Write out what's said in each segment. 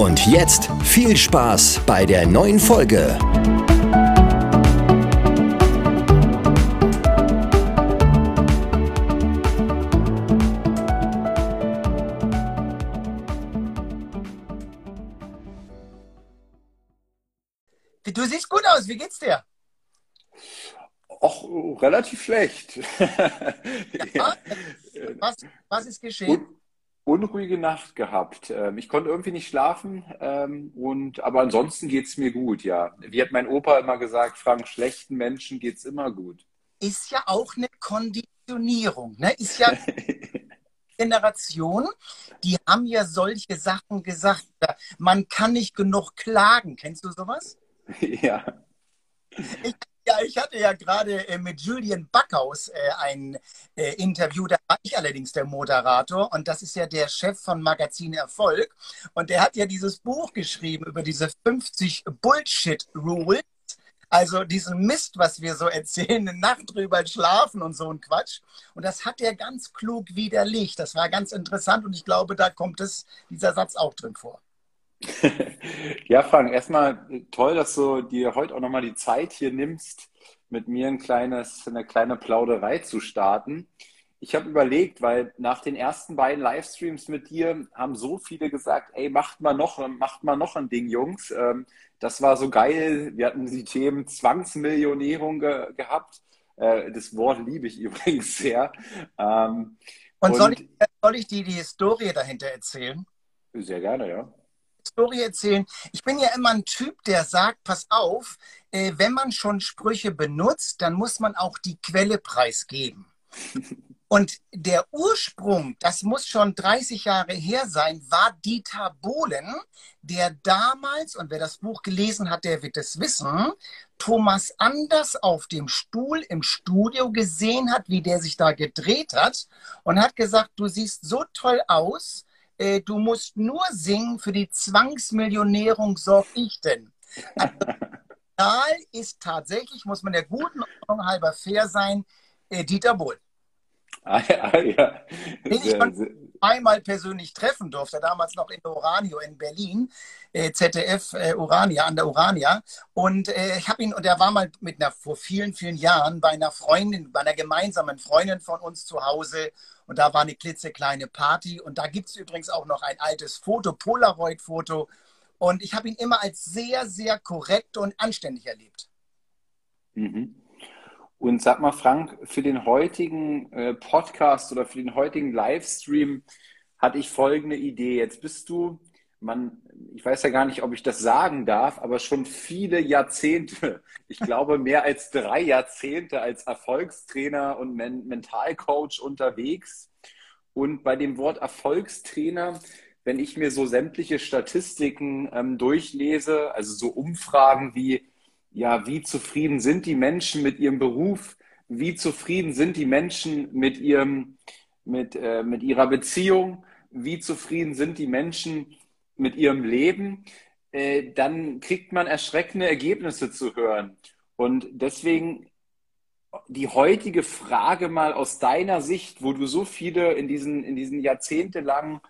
Und jetzt viel Spaß bei der neuen Folge. Du siehst gut aus. Wie geht's dir? Och, relativ schlecht. Ja, was, was ist geschehen? Un unruhige Nacht gehabt. Ähm, ich konnte irgendwie nicht schlafen, ähm, und, aber ansonsten geht es mir gut, ja. Wie hat mein Opa immer gesagt, Frank, schlechten Menschen geht es immer gut. Ist ja auch eine Konditionierung, ne? Ist ja Generation, die haben ja solche Sachen gesagt. Man kann nicht genug klagen. Kennst du sowas? Ja. Ich, ja, ich hatte ja gerade äh, mit Julian Backhaus äh, ein äh, Interview, da war ich allerdings der Moderator und das ist ja der Chef von Magazin Erfolg und der hat ja dieses Buch geschrieben über diese 50 Bullshit-Rules, also diesen Mist, was wir so erzählen, eine Nacht drüber schlafen und so ein Quatsch. Und das hat er ganz klug widerlegt. Das war ganz interessant und ich glaube, da kommt es, dieser Satz auch drin vor. Ja, Frank, erstmal toll, dass du dir heute auch nochmal die Zeit hier nimmst, mit mir ein kleines, eine kleine Plauderei zu starten. Ich habe überlegt, weil nach den ersten beiden Livestreams mit dir haben so viele gesagt, ey, macht mal noch, macht mal noch ein Ding, Jungs. Ähm, das war so geil. Wir hatten die Themen Zwangsmillionärung ge gehabt. Äh, das Wort liebe ich übrigens sehr. Ähm, und, und soll, ich, soll ich dir die Historie dahinter erzählen? Sehr gerne, ja. Story erzählen. Ich bin ja immer ein Typ, der sagt, pass auf, äh, wenn man schon Sprüche benutzt, dann muss man auch die Quelle preisgeben. Und der Ursprung, das muss schon 30 Jahre her sein, war Dieter Bohlen, der damals, und wer das Buch gelesen hat, der wird es wissen, Thomas Anders auf dem Stuhl im Studio gesehen hat, wie der sich da gedreht hat und hat gesagt, du siehst so toll aus, äh, du musst nur singen, für die Zwangsmillionärung sorg ich denn. Also, ist tatsächlich, muss man der guten Ordnung halber fair sein, äh, Dieter Bohl. Ah, ja, ja. Den ich schon einmal persönlich treffen durfte, damals noch in Oranio in Berlin, äh, ZDF äh, Urania, an der Urania. Und äh, ich habe ihn, und er war mal mit einer, vor vielen, vielen Jahren bei einer Freundin, bei einer gemeinsamen Freundin von uns zu Hause. Und da war eine klitzekleine Party. Und da gibt es übrigens auch noch ein altes Foto, Polaroid-Foto. Und ich habe ihn immer als sehr, sehr korrekt und anständig erlebt. Mhm. Und sag mal, Frank, für den heutigen äh, Podcast oder für den heutigen Livestream hatte ich folgende Idee. Jetzt bist du, man, ich weiß ja gar nicht, ob ich das sagen darf, aber schon viele Jahrzehnte, ich glaube mehr als drei Jahrzehnte als Erfolgstrainer und Men Mentalcoach unterwegs. Und bei dem Wort Erfolgstrainer, wenn ich mir so sämtliche Statistiken ähm, durchlese, also so Umfragen wie ja, wie zufrieden sind die Menschen mit ihrem Beruf? Wie zufrieden sind die Menschen mit, ihrem, mit, äh, mit ihrer Beziehung? Wie zufrieden sind die Menschen mit ihrem Leben? Äh, dann kriegt man erschreckende Ergebnisse zu hören. Und deswegen die heutige Frage mal aus deiner Sicht, wo du so viele in diesen, in diesen jahrzehntelangen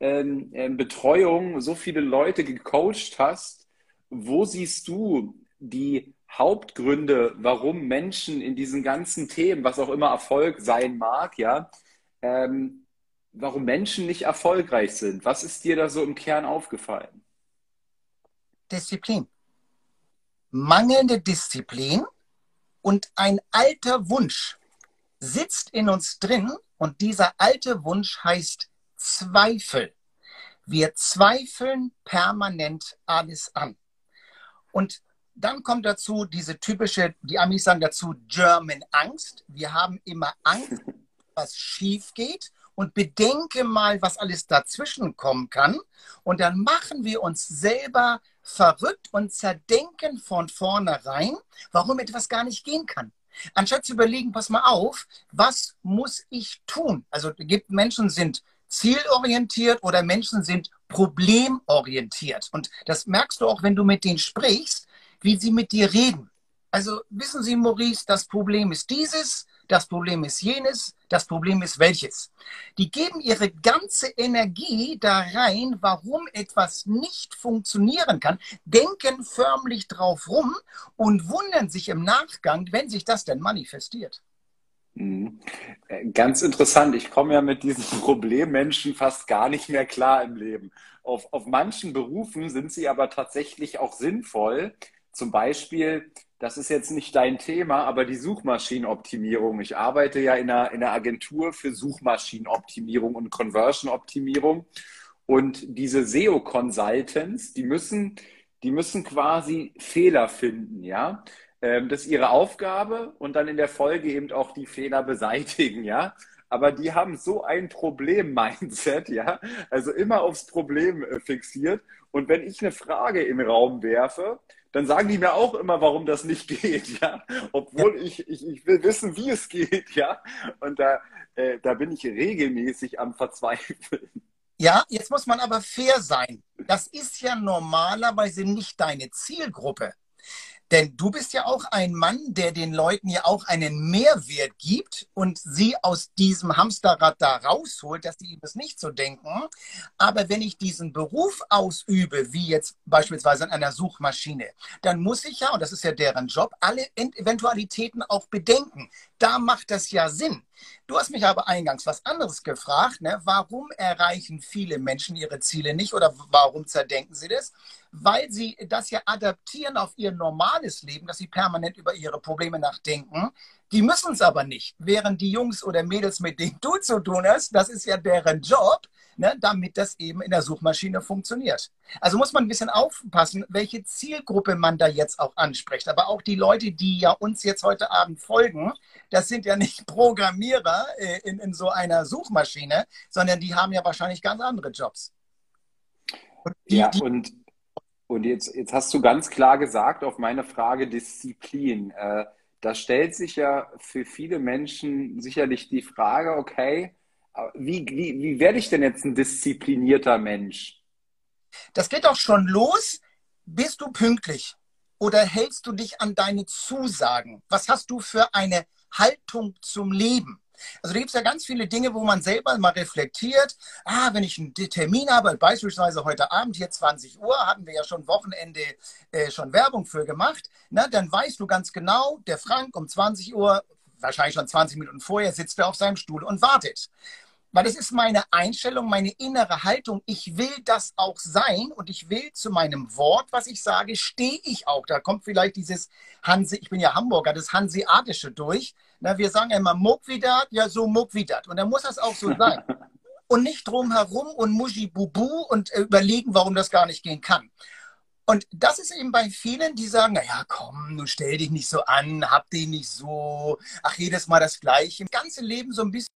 ähm, äh, Betreuungen, so viele Leute gecoacht hast, wo siehst du die Hauptgründe, warum Menschen in diesen ganzen Themen, was auch immer Erfolg sein mag, ja, ähm, warum Menschen nicht erfolgreich sind. Was ist dir da so im Kern aufgefallen? Disziplin. Mangelnde Disziplin und ein alter Wunsch sitzt in uns drin und dieser alte Wunsch heißt Zweifel. Wir zweifeln permanent alles an. Und dann kommt dazu diese typische, die Amis sagen dazu German Angst. Wir haben immer Angst, was schief geht und bedenke mal, was alles dazwischen kommen kann. Und dann machen wir uns selber verrückt und zerdenken von vornherein, warum etwas gar nicht gehen kann. Anstatt zu überlegen, pass mal auf, was muss ich tun? Also gibt Menschen sind zielorientiert oder Menschen sind problemorientiert. Und das merkst du auch, wenn du mit denen sprichst, wie sie mit dir reden. Also wissen Sie, Maurice, das Problem ist dieses, das Problem ist jenes, das Problem ist welches. Die geben ihre ganze Energie da rein, warum etwas nicht funktionieren kann, denken förmlich drauf rum und wundern sich im Nachgang, wenn sich das denn manifestiert. Mhm. Äh, ganz interessant. Ich komme ja mit diesen Problemmenschen fast gar nicht mehr klar im Leben. Auf, auf manchen Berufen sind sie aber tatsächlich auch sinnvoll. Zum Beispiel das ist jetzt nicht dein Thema, aber die Suchmaschinenoptimierung. Ich arbeite ja in einer, in einer Agentur für Suchmaschinenoptimierung und Conversion-Optimierung. Und diese SEO-Consultants, die müssen, die müssen quasi Fehler finden, ja. Ähm, das ist ihre Aufgabe und dann in der Folge eben auch die Fehler beseitigen, ja aber die haben so ein Problem-Mindset, ja, also immer aufs Problem äh, fixiert. Und wenn ich eine Frage im Raum werfe, dann sagen die mir auch immer, warum das nicht geht, ja. Obwohl. Ich, ich, ich will wissen, wie es geht, ja. Und da, äh, da bin ich regelmäßig am Verzweifeln. Ja, jetzt muss man aber fair sein. Das ist ja normalerweise nicht deine Zielgruppe. Denn du bist ja auch ein Mann, der den Leuten ja auch einen Mehrwert gibt und sie aus diesem Hamsterrad da rausholt, dass sie ihm das nicht so denken. Aber wenn ich diesen Beruf ausübe, wie jetzt beispielsweise an einer Suchmaschine, dann muss ich ja, und das ist ja deren Job, alle Eventualitäten auch bedenken. Da macht das ja Sinn. Du hast mich aber eingangs was anderes gefragt. Ne? Warum erreichen viele Menschen ihre Ziele nicht oder warum zerdenken sie das? Weil sie das ja adaptieren auf ihr normales Leben, dass sie permanent über ihre Probleme nachdenken. Die müssen es aber nicht. Während die Jungs oder Mädels, mit denen du zu tun hast, das ist ja deren Job, ne, damit das eben in der Suchmaschine funktioniert. Also muss man ein bisschen aufpassen, welche Zielgruppe man da jetzt auch anspricht. Aber auch die Leute, die ja uns jetzt heute Abend folgen, das sind ja nicht Programmierer äh, in, in so einer Suchmaschine, sondern die haben ja wahrscheinlich ganz andere Jobs. Und die, ja, und, und jetzt, jetzt hast du ganz klar gesagt auf meine Frage Disziplin. Äh, da stellt sich ja für viele Menschen sicherlich die Frage, okay, wie, wie, wie werde ich denn jetzt ein disziplinierter Mensch? Das geht auch schon los. Bist du pünktlich? Oder hältst du dich an deine Zusagen? Was hast du für eine Haltung zum Leben? Also da gibt es ja ganz viele Dinge, wo man selber mal reflektiert. Ah, wenn ich einen Termin habe, beispielsweise heute Abend hier 20 Uhr, hatten wir ja schon Wochenende äh, schon Werbung für gemacht, na, dann weißt du ganz genau, der Frank um 20 Uhr, wahrscheinlich schon 20 Minuten vorher, sitzt er auf seinem Stuhl und wartet. Weil das ist meine Einstellung, meine innere Haltung. Ich will das auch sein und ich will zu meinem Wort, was ich sage, stehe ich auch. Da kommt vielleicht dieses Hanse, ich bin ja Hamburger, das Hanseatische durch. Na, wir sagen ja immer Muckwidat, ja so Muckwidat. Und dann muss das auch so sein. Und nicht drumherum und Muschi-Bubu und äh, überlegen, warum das gar nicht gehen kann. Und das ist eben bei vielen, die sagen, naja, komm, du stell dich nicht so an, hab den nicht so, ach, jedes Mal das Gleiche. Das ganze Leben so ein bisschen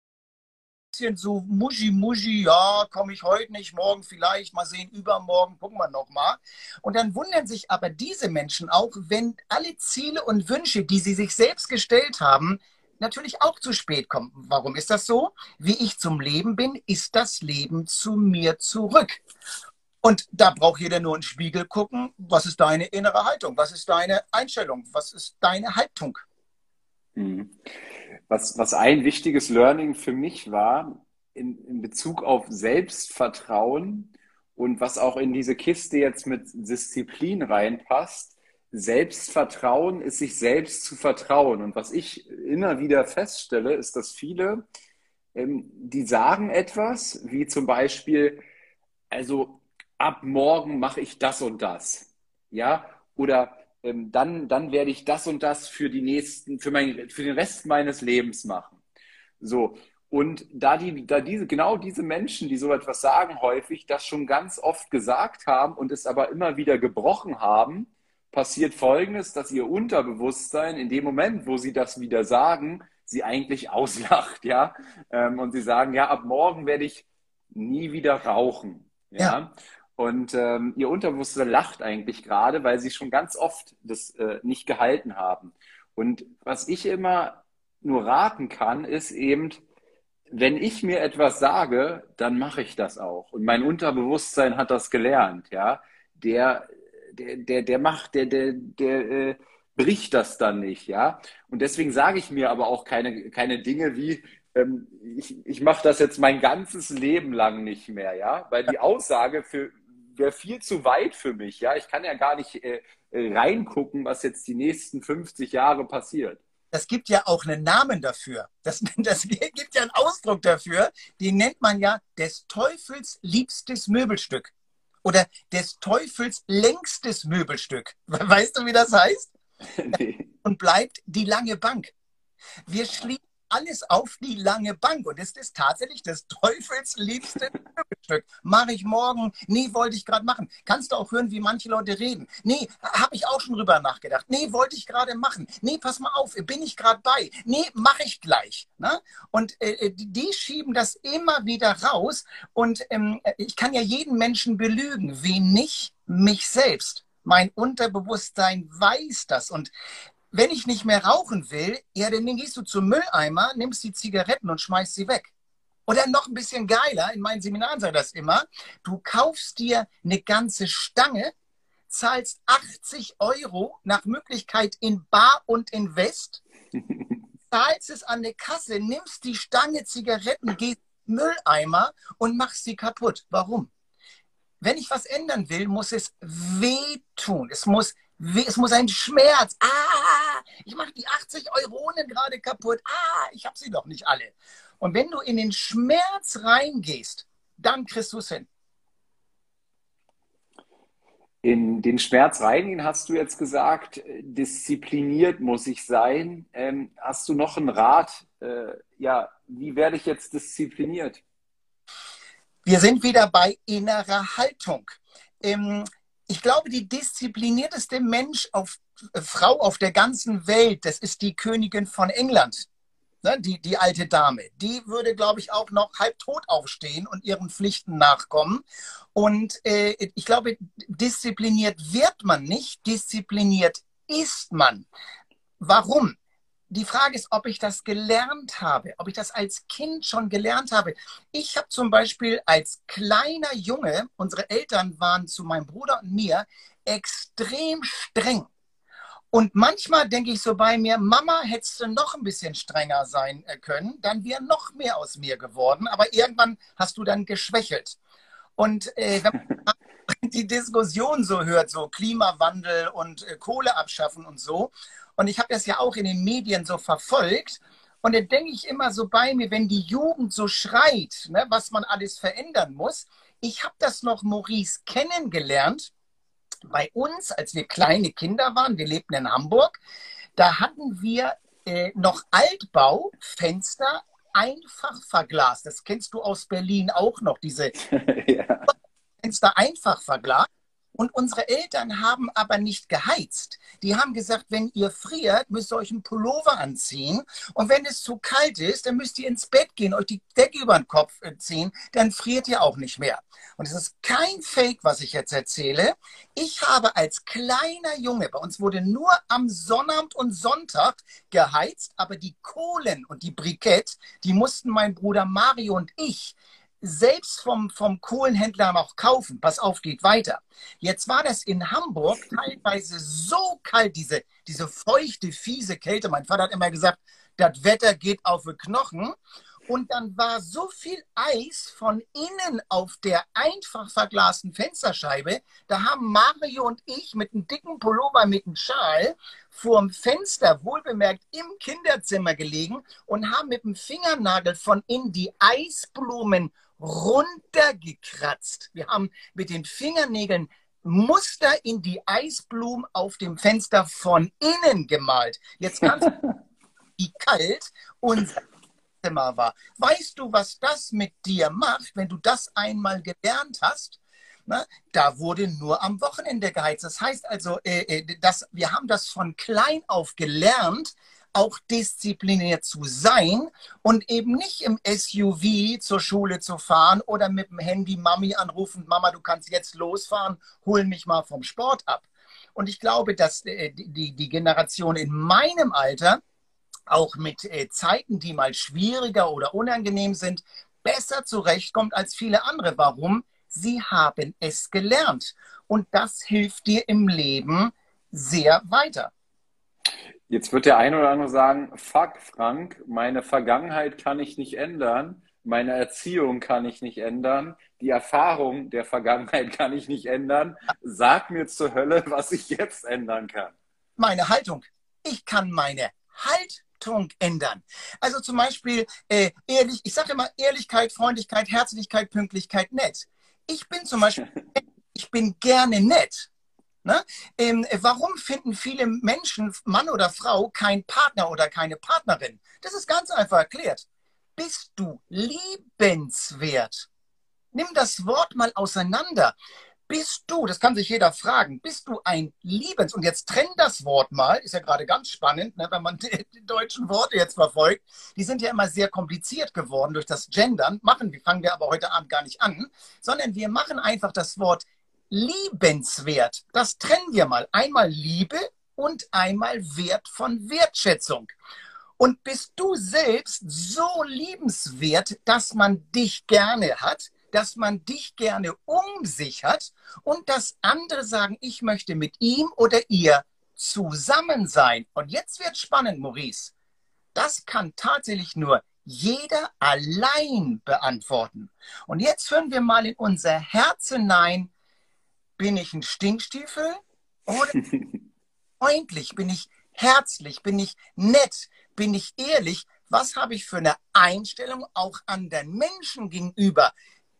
bisschen so muschi muschi, ja, komme ich heute nicht, morgen vielleicht, mal sehen, übermorgen, gucken wir nochmal. Und dann wundern sich aber diese Menschen auch, wenn alle Ziele und Wünsche, die sie sich selbst gestellt haben, natürlich auch zu spät kommen. Warum ist das so? Wie ich zum Leben bin, ist das Leben zu mir zurück. Und da braucht jeder nur in den Spiegel gucken, was ist deine innere Haltung, was ist deine Einstellung, was ist deine Haltung. Mhm. Was, was ein wichtiges Learning für mich war, in, in Bezug auf Selbstvertrauen und was auch in diese Kiste jetzt mit Disziplin reinpasst, Selbstvertrauen ist sich selbst zu vertrauen. Und was ich immer wieder feststelle, ist, dass viele, ähm, die sagen etwas, wie zum Beispiel, also ab morgen mache ich das und das. Ja, oder ähm, dann, dann werde ich das und das für die nächsten, für, mein, für den Rest meines Lebens machen. So. Und da die, da diese, genau diese Menschen, die so etwas sagen, häufig das schon ganz oft gesagt haben und es aber immer wieder gebrochen haben, passiert Folgendes, dass ihr Unterbewusstsein in dem Moment, wo sie das wieder sagen, sie eigentlich auslacht, ja. Ähm, und sie sagen, ja, ab morgen werde ich nie wieder rauchen. Ja. ja. Und ähm, ihr Unterbewusstsein lacht eigentlich gerade, weil sie schon ganz oft das äh, nicht gehalten haben. Und was ich immer nur raten kann, ist eben, wenn ich mir etwas sage, dann mache ich das auch. Und mein Unterbewusstsein hat das gelernt, ja. Der, der, der, der macht, der, der, der äh, bricht das dann nicht, ja. Und deswegen sage ich mir aber auch keine, keine Dinge wie, ähm, ich, ich mache das jetzt mein ganzes Leben lang nicht mehr, ja. Weil die Aussage für, wäre viel zu weit für mich. Ja, ich kann ja gar nicht äh, äh reingucken, was jetzt die nächsten 50 Jahre passiert. Das gibt ja auch einen Namen dafür. Das, das gibt ja einen Ausdruck dafür. Den nennt man ja des Teufels liebstes Möbelstück oder des Teufels längstes Möbelstück. Weißt du, wie das heißt? Nee. Und bleibt die lange Bank. Wir schließen alles auf die lange Bank. Und es ist tatsächlich des Teufels liebste Stück. Mache ich morgen? Nee, wollte ich gerade machen. Kannst du auch hören, wie manche Leute reden? Nee, habe ich auch schon drüber nachgedacht. Nee, wollte ich gerade machen. Nee, pass mal auf, bin ich gerade bei. Nee, mache ich gleich. Ne? Und äh, äh die schieben das immer wieder raus. Und ähm, ich kann ja jeden Menschen belügen. Wen nicht? Mich selbst. Mein Unterbewusstsein weiß das. Und wenn ich nicht mehr rauchen will, ja, dann gehst du zum Mülleimer, nimmst die Zigaretten und schmeißt sie weg. Oder noch ein bisschen geiler, in meinen Seminaren sage ich das immer, du kaufst dir eine ganze Stange, zahlst 80 Euro nach Möglichkeit in Bar und in West, zahlst es an der Kasse, nimmst die Stange Zigaretten, gehst Mülleimer und machst sie kaputt. Warum? Wenn ich was ändern will, muss es wehtun. Es muss es muss ein Schmerz. Ah, ich mache die 80 Euronen gerade kaputt. Ah, ich habe sie doch nicht alle. Und wenn du in den Schmerz reingehst, dann kriegst du es hin. In den Schmerz reingehen hast du jetzt gesagt, diszipliniert muss ich sein. Ähm, hast du noch einen Rat? Äh, ja, wie werde ich jetzt diszipliniert? Wir sind wieder bei innerer Haltung. Ähm, ich glaube, die disziplinierteste Mensch auf, äh, Frau auf der ganzen Welt, das ist die Königin von England. Ne, die, die alte Dame, die würde, glaube ich, auch noch halb tot aufstehen und ihren Pflichten nachkommen. Und äh, ich glaube, diszipliniert wird man nicht, diszipliniert ist man. Warum? Die Frage ist, ob ich das gelernt habe, ob ich das als Kind schon gelernt habe. Ich habe zum Beispiel als kleiner Junge, unsere Eltern waren zu meinem Bruder und mir extrem streng. Und manchmal denke ich so bei mir, Mama, hättest du noch ein bisschen strenger sein äh, können, dann wäre noch mehr aus mir geworden. Aber irgendwann hast du dann geschwächelt. Und äh, wenn man die Diskussion so hört, so Klimawandel und äh, Kohle abschaffen und so, und ich habe das ja auch in den Medien so verfolgt. Und dann denke ich immer so bei mir, wenn die Jugend so schreit, ne, was man alles verändern muss. Ich habe das noch, Maurice, kennengelernt bei uns, als wir kleine Kinder waren. Wir lebten in Hamburg. Da hatten wir äh, noch Altbaufenster einfach verglast. Das kennst du aus Berlin auch noch, diese ja. Fenster einfach verglast. Und unsere Eltern haben aber nicht geheizt. Die haben gesagt, wenn ihr friert, müsst ihr euch einen Pullover anziehen. Und wenn es zu kalt ist, dann müsst ihr ins Bett gehen, euch die Decke über den Kopf äh, ziehen. Dann friert ihr auch nicht mehr. Und es ist kein Fake, was ich jetzt erzähle. Ich habe als kleiner Junge, bei uns wurde nur am Sonnabend und Sonntag geheizt, aber die Kohlen und die Brikett, die mussten mein Bruder Mario und ich selbst vom, vom Kohlenhändler noch kaufen. Pass auf, geht weiter. Jetzt war das in Hamburg teilweise so kalt, diese, diese feuchte, fiese Kälte. Mein Vater hat immer gesagt, das Wetter geht auf die Knochen. Und dann war so viel Eis von innen auf der einfach verglasten Fensterscheibe. Da haben Mario und ich mit einem dicken Pullover, mit einem Schal vorm Fenster, wohlbemerkt im Kinderzimmer gelegen und haben mit dem Fingernagel von innen die Eisblumen runtergekratzt. Wir haben mit den Fingernägeln Muster in die Eisblumen auf dem Fenster von innen gemalt. Jetzt kannst du, wie kalt unser Zimmer war. Weißt du, was das mit dir macht, wenn du das einmal gelernt hast? Na, da wurde nur am Wochenende geheizt. Das heißt also, äh, äh, das, wir haben das von klein auf gelernt, auch diszipliniert zu sein und eben nicht im SUV zur Schule zu fahren oder mit dem Handy Mami anrufen, Mama, du kannst jetzt losfahren, hol mich mal vom Sport ab. Und ich glaube, dass äh, die, die Generation in meinem Alter auch mit äh, Zeiten, die mal schwieriger oder unangenehm sind, besser zurechtkommt als viele andere. Warum? Sie haben es gelernt. Und das hilft dir im Leben sehr weiter. Jetzt wird der eine oder andere sagen, fuck Frank, meine Vergangenheit kann ich nicht ändern, meine Erziehung kann ich nicht ändern, die Erfahrung der Vergangenheit kann ich nicht ändern. Sag mir zur Hölle, was ich jetzt ändern kann. Meine Haltung. Ich kann meine Haltung ändern. Also zum Beispiel äh, ehrlich, ich sage immer Ehrlichkeit, Freundlichkeit, Herzlichkeit, Pünktlichkeit, nett. Ich bin zum Beispiel, ich bin gerne nett. Ne? Ähm, warum finden viele Menschen, Mann oder Frau, keinen Partner oder keine Partnerin? Das ist ganz einfach erklärt. Bist du liebenswert? Nimm das Wort mal auseinander. Bist du, das kann sich jeder fragen, bist du ein Liebens, und jetzt trenn das Wort mal, ist ja gerade ganz spannend, ne, wenn man die, die, deutschen Worte jetzt verfolgt, die sind ja immer sehr kompliziert geworden durch das Gendern, machen, wir fangen wir aber heute Abend gar nicht an, sondern wir machen einfach das Wort liebenswert. Das trennen wir mal. Einmal Liebe und einmal Wert von Wertschätzung. Und bist du selbst so liebenswert, dass man dich gerne hat, dass man dich gerne um sich hat und dass andere sagen, ich möchte mit ihm oder ihr zusammen sein. Und jetzt wird spannend, Maurice. Das kann tatsächlich nur jeder allein beantworten. Und jetzt hören wir mal in unser Herz hinein, bin ich ein Stinkstiefel oder freundlich? Bin ich herzlich? Bin ich nett? Bin ich ehrlich? Was habe ich für eine Einstellung auch anderen Menschen gegenüber?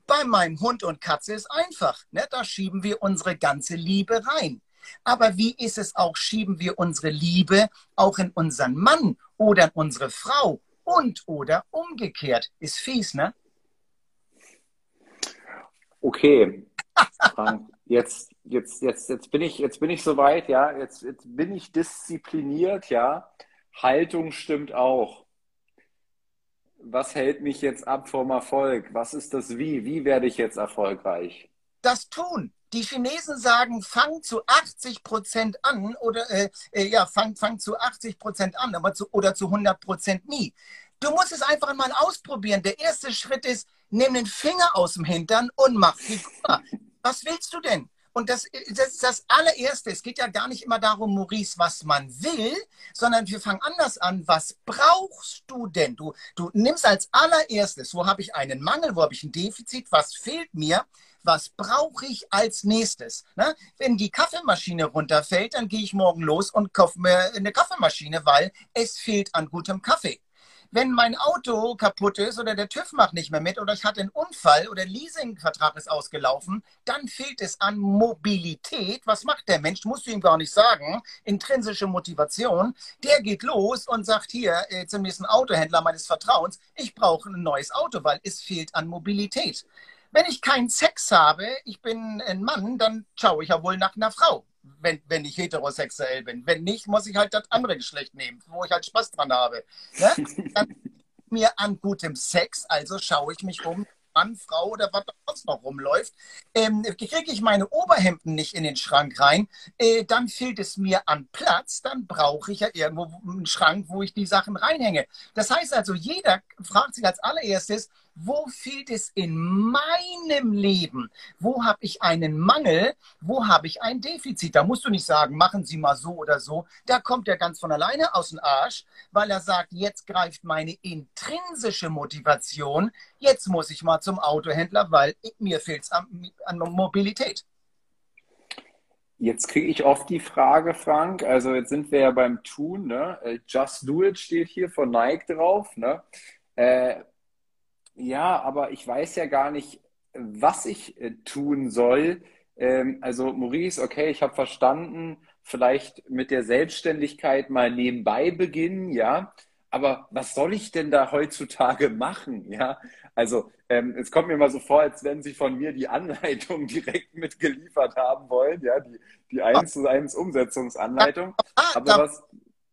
Bei meinem Hund und Katze ist einfach. Ne? Da schieben wir unsere ganze Liebe rein. Aber wie ist es auch, schieben wir unsere Liebe auch in unseren Mann oder in unsere Frau und oder umgekehrt? Ist fies, ne? Okay, Frank, jetzt, jetzt, jetzt, jetzt bin ich, jetzt bin ich soweit, ja. Jetzt, jetzt bin ich diszipliniert, ja. Haltung stimmt auch. Was hält mich jetzt ab vom Erfolg? Was ist das Wie? Wie werde ich jetzt erfolgreich? Das Tun. Die Chinesen sagen, fang zu 80 Prozent an oder äh, äh, ja, fang, fang zu 80 Prozent an, aber zu, oder zu 100 Prozent nie. Du musst es einfach mal ausprobieren. Der erste Schritt ist, nimm den Finger aus dem Hintern und mach Figur was willst du denn? Und das, ist das allererste. Es geht ja gar nicht immer darum, Maurice, was man will, sondern wir fangen anders an. Was brauchst du denn? Du, du nimmst als allererstes, wo habe ich einen Mangel, wo habe ich ein Defizit, was fehlt mir? Was brauche ich als nächstes? Ne? Wenn die Kaffeemaschine runterfällt, dann gehe ich morgen los und kaufe mir eine Kaffeemaschine, weil es fehlt an gutem Kaffee wenn mein Auto kaputt ist oder der TÜV macht nicht mehr mit oder ich hatte einen Unfall oder Leasingvertrag ist ausgelaufen, dann fehlt es an Mobilität. Was macht der Mensch? Musst du ihm gar nicht sagen. Intrinsische Motivation. Der geht los und sagt hier äh, zum nächsten Autohändler meines Vertrauens, ich brauche ein neues Auto, weil es fehlt an Mobilität. Wenn ich keinen Sex habe, ich bin ein Mann, dann schaue ich ja wohl nach einer Frau wenn, wenn ich heterosexuell bin. Wenn nicht, muss ich halt das andere Geschlecht nehmen, wo ich halt Spaß dran habe. Ne? Dann mir an gutem Sex, also schaue ich mich um, Mann, Frau oder was sonst noch rumläuft, ähm, kriege ich meine Oberhemden nicht in den Schrank rein, äh, dann fehlt es mir an Platz, dann brauche ich ja irgendwo einen Schrank, wo ich die Sachen reinhänge. Das heißt also, jeder fragt sich als allererstes, wo fehlt es in meinem Leben? Wo habe ich einen Mangel? Wo habe ich ein Defizit? Da musst du nicht sagen, machen Sie mal so oder so. Da kommt er ganz von alleine aus dem Arsch, weil er sagt, jetzt greift meine intrinsische Motivation. Jetzt muss ich mal zum Autohändler, weil mir fehlt es an, an Mobilität. Jetzt kriege ich oft die Frage, Frank, also jetzt sind wir ja beim Tun, ne? Äh, Just Do It steht hier von Nike drauf, ne? Äh, ja, aber ich weiß ja gar nicht, was ich äh, tun soll. Ähm, also Maurice, okay, ich habe verstanden, vielleicht mit der Selbstständigkeit mal nebenbei beginnen, ja. Aber was soll ich denn da heutzutage machen? Ja, also ähm, es kommt mir mal so vor, als wenn Sie von mir die Anleitung direkt mitgeliefert haben wollen, ja, die, die 1 zu 1 Umsetzung. Aber was,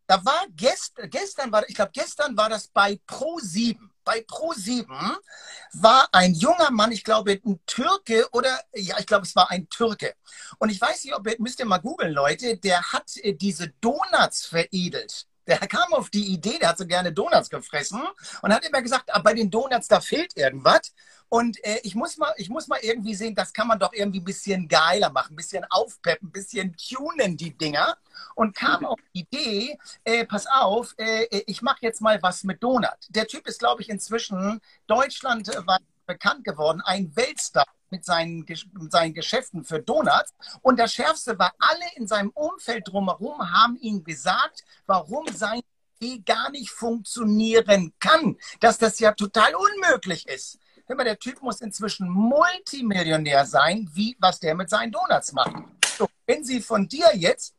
da war gest, gestern war, ich glaube, gestern war das bei Pro7. Bei Pro7 war ein junger Mann, ich glaube, ein Türke oder, ja, ich glaube, es war ein Türke. Und ich weiß nicht, ob ihr, müsst ihr mal googeln, Leute, der hat äh, diese Donuts veredelt. Der kam auf die Idee, der hat so gerne Donuts gefressen und hat immer gesagt, ah, bei den Donuts, da fehlt irgendwas. Und äh, ich, muss mal, ich muss mal irgendwie sehen, das kann man doch irgendwie ein bisschen geiler machen, ein bisschen aufpeppen, ein bisschen tunen, die Dinger. Und kam auf die Idee, äh, pass auf, äh, ich mache jetzt mal was mit Donut. Der Typ ist, glaube ich, inzwischen deutschlandweit bekannt geworden, ein Weltstar mit seinen, mit seinen Geschäften für Donuts. Und das Schärfste war, alle in seinem Umfeld drumherum haben ihm gesagt, warum sein Idee gar nicht funktionieren kann, dass das ja total unmöglich ist. Hör mal, der Typ muss inzwischen Multimillionär sein, wie was der mit seinen Donuts macht. So, wenn sie von dir jetzt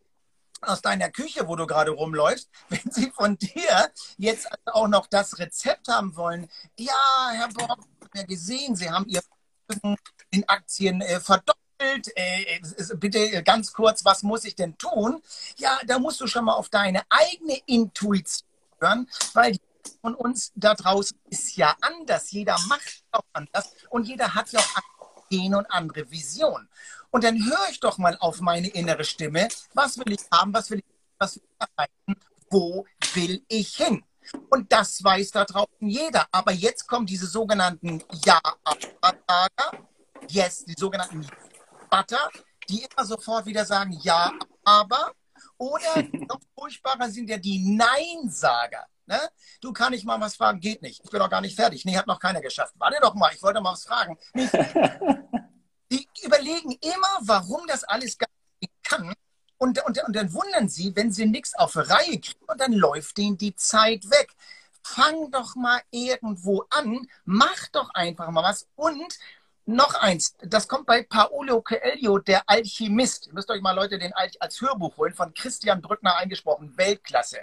aus deiner Küche, wo du gerade rumläufst, wenn sie von dir jetzt auch noch das Rezept haben wollen, ja, Herr Bock, ja gesehen, Sie haben Ihr in Aktien äh, verdoppelt. Äh, bitte ganz kurz, was muss ich denn tun? Ja, da musst du schon mal auf deine eigene Intuition hören, weil die von uns da draußen ist ja anders. Jeder macht auch anders und jeder hat ja auch Ideen und andere Visionen. Und dann höre ich doch mal auf meine innere Stimme. Was will ich haben? Was will ich, was will ich erreichen? Wo will ich hin? Und das weiß da draußen jeder. Aber jetzt kommen diese sogenannten Ja-Aber-Sager, yes, die sogenannten Butter, die immer sofort wieder sagen Ja, aber. Oder noch furchtbarer sind ja die Nein-Sager. Ne? Du kann ich mal was fragen, geht nicht. Ich bin doch gar nicht fertig. Nee, hat noch keiner geschafft. Warte doch mal, ich wollte mal was fragen. Die überlegen immer, warum das alles gar nicht kann. Und, und, und dann wundern sie, wenn sie nichts auf Reihe kriegen und dann läuft denen die Zeit weg. Fang doch mal irgendwo an, mach doch einfach mal was. Und noch eins, das kommt bei Paolo Coelho, der Alchemist. Ihr müsst euch mal Leute den als Hörbuch holen, von Christian Brückner eingesprochen, Weltklasse.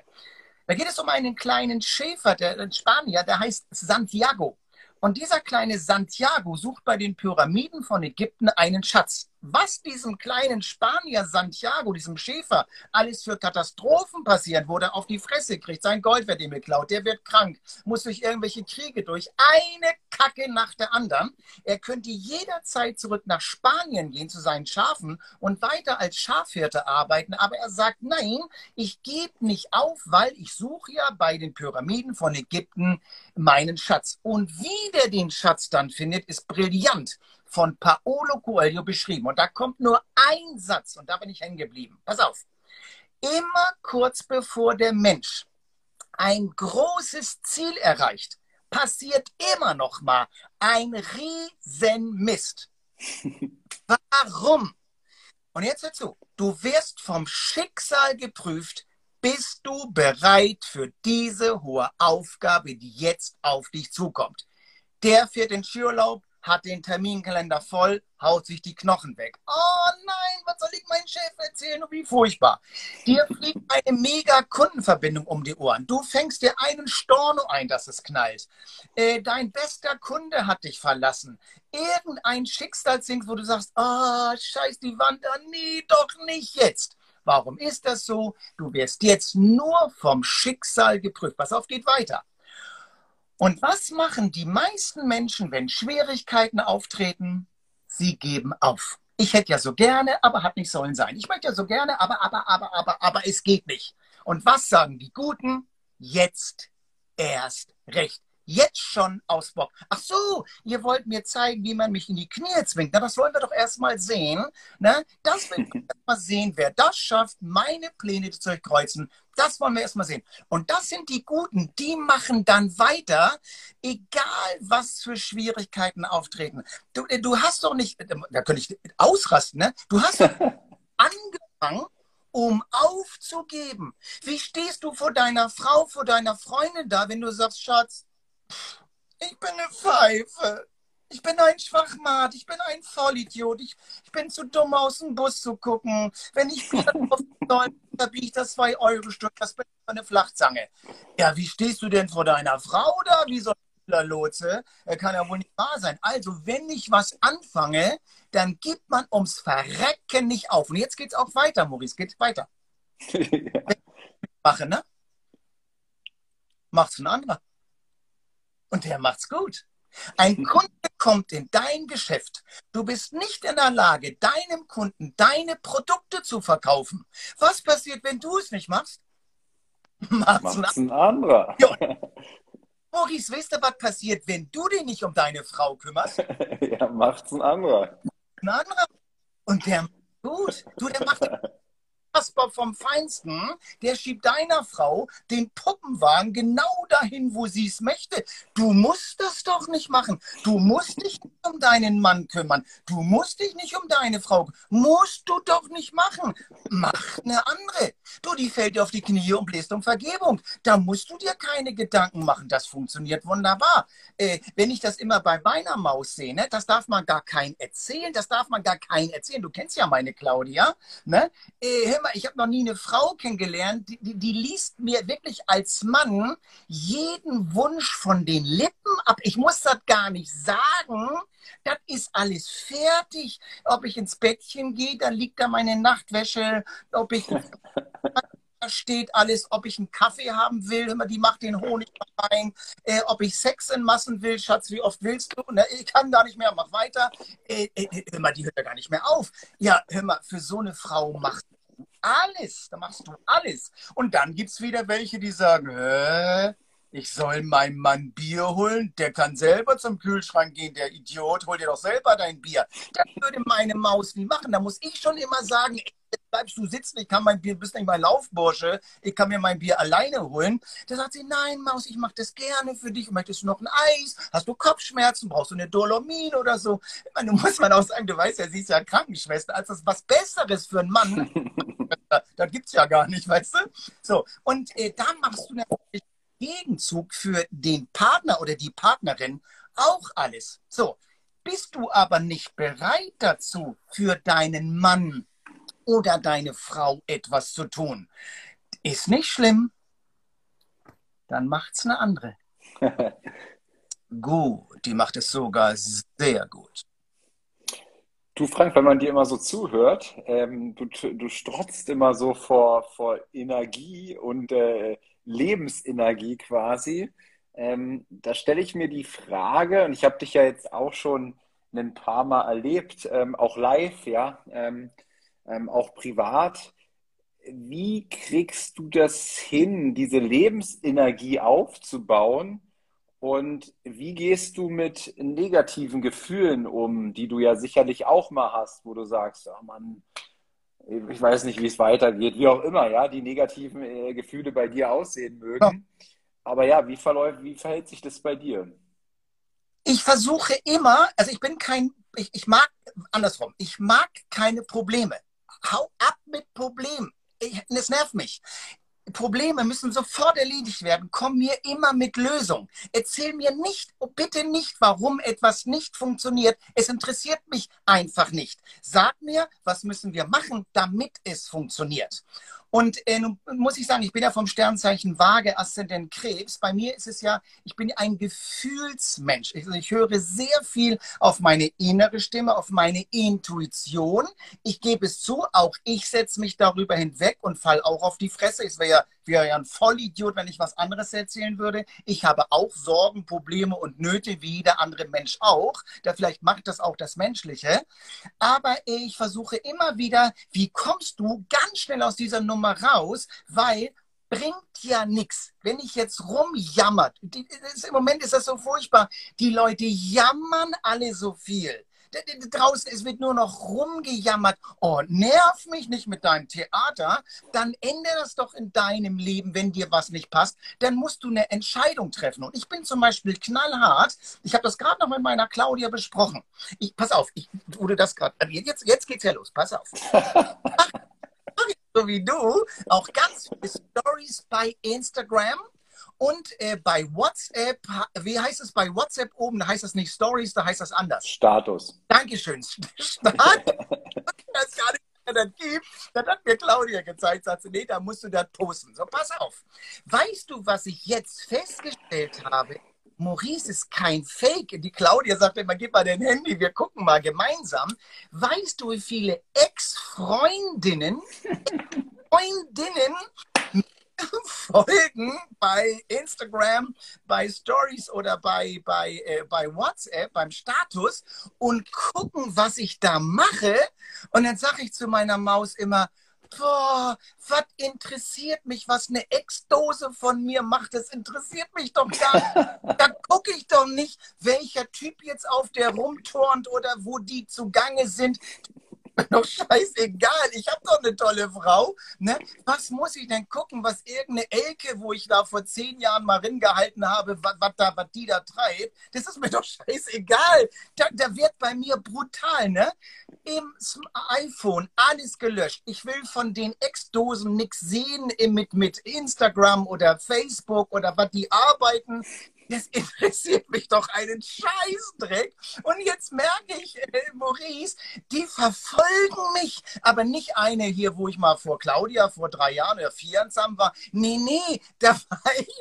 Da geht es um einen kleinen Schäfer, der in Spanier, der heißt Santiago. Und dieser kleine Santiago sucht bei den Pyramiden von Ägypten einen Schatz was diesem kleinen Spanier Santiago, diesem Schäfer, alles für Katastrophen passiert, wo er auf die Fresse kriegt, sein Gold wird ihm geklaut, der wird krank, muss durch irgendwelche Kriege durch, eine Kacke nach der anderen. Er könnte jederzeit zurück nach Spanien gehen zu seinen Schafen und weiter als Schafhirte arbeiten, aber er sagt, nein, ich gebe nicht auf, weil ich suche ja bei den Pyramiden von Ägypten meinen Schatz. Und wie der den Schatz dann findet, ist brillant von Paolo Coelho beschrieben. Und da kommt nur ein Satz und da bin ich hängen geblieben. Pass auf. Immer kurz bevor der Mensch ein großes Ziel erreicht, passiert immer noch mal ein Riesenmist. Warum? Und jetzt hör zu. Du wirst vom Schicksal geprüft, bist du bereit für diese hohe Aufgabe, die jetzt auf dich zukommt. Der fährt in Skiurlaub, hat den Terminkalender voll, haut sich die Knochen weg. Oh nein, was soll ich meinem Chef erzählen? Wie furchtbar. Dir fliegt eine mega Kundenverbindung um die Ohren. Du fängst dir einen Storno ein, dass es knallt. Äh, dein bester Kunde hat dich verlassen. Irgendein Schicksalsding, wo du sagst, oh, scheiß die Wand an. Nee, doch nicht jetzt. Warum ist das so? Du wirst jetzt nur vom Schicksal geprüft. Pass auf, geht weiter. Und was machen die meisten Menschen, wenn Schwierigkeiten auftreten? Sie geben auf. Ich hätte ja so gerne, aber hat nicht sollen sein. Ich möchte ja so gerne, aber, aber, aber, aber, aber es geht nicht. Und was sagen die Guten? Jetzt erst recht jetzt schon aus Bock. Ach so, ihr wollt mir zeigen, wie man mich in die Knie zwingt. Na, das wollen wir doch erstmal sehen. Ne? Das will wir erstmal sehen, wer das schafft, meine Pläne zu durchkreuzen. Das wollen wir erstmal sehen. Und das sind die Guten, die machen dann weiter, egal was für Schwierigkeiten auftreten. Du, äh, du hast doch nicht, äh, da könnte ich ausrasten, ne? Du hast doch angefangen, um aufzugeben. Wie stehst du vor deiner Frau, vor deiner Freundin da, wenn du sagst, Schatz, ich bin eine Pfeife. Ich bin ein Schwachmat, ich bin ein Vollidiot, ich, ich bin zu dumm, aus dem Bus zu gucken. Wenn ich Bier soll, da biege ich das 2-Euro-Stück, das bin ich eine Flachzange. Ja, wie stehst du denn vor deiner Frau da, wie so ein Lotse? Kann ja wohl nicht wahr sein. Also, wenn ich was anfange, dann gibt man ums Verrecken nicht auf. Und jetzt geht's auch weiter, Maurice, geht weiter. ja. Machen, ne? macht's ein anderer. Und der macht's gut. Ein Kunde kommt in dein Geschäft. Du bist nicht in der Lage, deinem Kunden deine Produkte zu verkaufen. Was passiert, wenn du es nicht machst? Macht's, macht's ein anderer. Ja. Maurice, weißt du, was passiert, wenn du dich nicht um deine Frau kümmerst? ja, macht's ein anderer. Ein anderer. Und der macht gut. Du, der macht Kasper vom Feinsten, der schiebt deiner Frau den Puppenwagen genau dahin, wo sie es möchte. Du musst das doch nicht machen. Du musst dich nicht um deinen Mann kümmern. Du musst dich nicht um deine Frau. Musst du doch nicht machen. Mach eine andere. Du, die fällt dir auf die Knie und bläst um Vergebung. Da musst du dir keine Gedanken machen. Das funktioniert wunderbar. Äh, wenn ich das immer bei meiner Maus sehe, ne, das darf man gar kein erzählen. Das darf man gar kein erzählen. Du kennst ja meine Claudia. Ne? Äh, mal, ich habe noch nie eine Frau kennengelernt, die, die, die, liest mir wirklich als Mann jeden Wunsch von den Lippen ab. Ich muss das gar nicht sagen. Das ist alles fertig. Ob ich ins Bettchen gehe, dann liegt da meine Nachtwäsche. Ob ich steht alles, ob ich einen Kaffee haben will, immer die macht den Honig rein, äh, ob ich Sex in Massen will, Schatz, wie oft willst du? Na, ich kann gar nicht mehr, mach weiter. Äh, äh, hör mal, die hört ja gar nicht mehr auf. Ja, hör mal, für so eine Frau macht alles. Da machst du alles. Und dann gibt es wieder welche, die sagen, Hä? Ich soll meinem Mann Bier holen, der kann selber zum Kühlschrank gehen, der Idiot, hol dir doch selber dein Bier. Das würde meine Maus nie machen. Da muss ich schon immer sagen, jetzt bleibst du sitzen, ich kann mein Bier, bist nicht mein Laufbursche, ich kann mir mein Bier alleine holen. Da sagt sie, nein, Maus, ich mache das gerne für dich. Möchtest du noch ein Eis? Hast du Kopfschmerzen? Brauchst du eine Dolomin oder so? Ich meine, du musst man auch sagen, du weißt ja, sie ist ja Krankenschwester, als das was Besseres für einen Mann. das gibt es ja gar nicht, weißt du? So, und äh, da machst du natürlich Gegenzug für den Partner oder die Partnerin auch alles. So, bist du aber nicht bereit dazu, für deinen Mann oder deine Frau etwas zu tun, ist nicht schlimm. Dann macht's eine andere. gut, die macht es sogar sehr gut. Du, Frank, wenn man dir immer so zuhört, ähm, du, du strotzt immer so vor, vor Energie und äh, Lebensenergie quasi. Ähm, da stelle ich mir die Frage, und ich habe dich ja jetzt auch schon ein paar Mal erlebt, ähm, auch live, ja, ähm, ähm auch privat. Wie kriegst du das hin, diese Lebensenergie aufzubauen? Und wie gehst du mit negativen Gefühlen um, die du ja sicherlich auch mal hast, wo du sagst, ach Mann, ich weiß nicht, wie es weitergeht, wie auch immer, ja, die negativen äh, Gefühle bei dir aussehen mögen. Ja. Aber ja, wie verläuft, wie verhält sich das bei dir? Ich versuche immer, also ich bin kein, ich, ich mag, andersrum, ich mag keine Probleme. Hau ab mit Problemen. Es nervt mich. Probleme müssen sofort erledigt werden. Komm mir immer mit Lösung. Erzähl mir nicht, oh, bitte nicht, warum etwas nicht funktioniert. Es interessiert mich einfach nicht. Sag mir, was müssen wir machen, damit es funktioniert. Und äh, nun muss ich sagen, ich bin ja vom Sternzeichen Waage, Aszendent Krebs. Bei mir ist es ja, ich bin ein Gefühlsmensch. Also ich höre sehr viel auf meine innere Stimme, auf meine Intuition. Ich gebe es zu, auch ich setze mich darüber hinweg und fall auch auf die Fresse. Es wäre ja, wäre ja ein Vollidiot, wenn ich was anderes erzählen würde. Ich habe auch Sorgen, Probleme und Nöte, wie jeder andere Mensch auch. Da vielleicht macht das auch das Menschliche. Aber ich versuche immer wieder, wie kommst du ganz schnell aus dieser Nummer mal raus, weil bringt ja nichts. Wenn ich jetzt rumjammert, die, ist, im Moment ist das so furchtbar, die Leute jammern alle so viel. Draußen, es wird nur noch rumgejammert. Oh, nerv mich nicht mit deinem Theater. Dann ändere das doch in deinem Leben, wenn dir was nicht passt. Dann musst du eine Entscheidung treffen. Und ich bin zum Beispiel knallhart. Ich habe das gerade noch mit meiner Claudia besprochen. Ich, pass auf, ich wurde das gerade. Jetzt, jetzt geht's ja los. Pass auf. so wie du, auch ganz viele Stories bei Instagram und äh, bei WhatsApp. Wie heißt es bei WhatsApp oben? Da heißt das nicht Stories, da heißt das anders. Status. Dankeschön. Status. das gar nicht das gibt, das hat mir Claudia gezeigt, sagt sie, nee, da musst du das posten. So, pass auf. Weißt du, was ich jetzt festgestellt habe? Maurice ist kein Fake. Die Claudia sagt immer, gib mal dein Handy, wir gucken mal gemeinsam. Weißt du, wie viele Ex-Freundinnen, Freundinnen folgen bei Instagram, bei Stories oder bei, bei, äh, bei WhatsApp, beim Status und gucken, was ich da mache. Und dann sage ich zu meiner Maus immer, boah, was interessiert mich, was eine Ex-Dose von mir macht, das interessiert mich doch gar nicht. Da gucke ich doch nicht, welcher Typ jetzt auf der rumturnt oder wo die zugange sind mir doch scheißegal. Ich habe doch eine tolle Frau. Ne? Was muss ich denn gucken, was irgendeine Elke, wo ich da vor zehn Jahren mal gehalten habe, was, da, die da treibt, das ist mir doch scheißegal. Da, da wird bei mir brutal, ne? Im iPhone alles gelöscht. Ich will von den Ex-Dosen nichts sehen mit, mit Instagram oder Facebook oder was die arbeiten das interessiert mich doch einen Scheißdreck. Und jetzt merke ich, äh, Maurice, die verfolgen mich. Aber nicht eine hier, wo ich mal vor Claudia vor drei Jahren oder vier Jahren zusammen war. Nee, nee, da war ich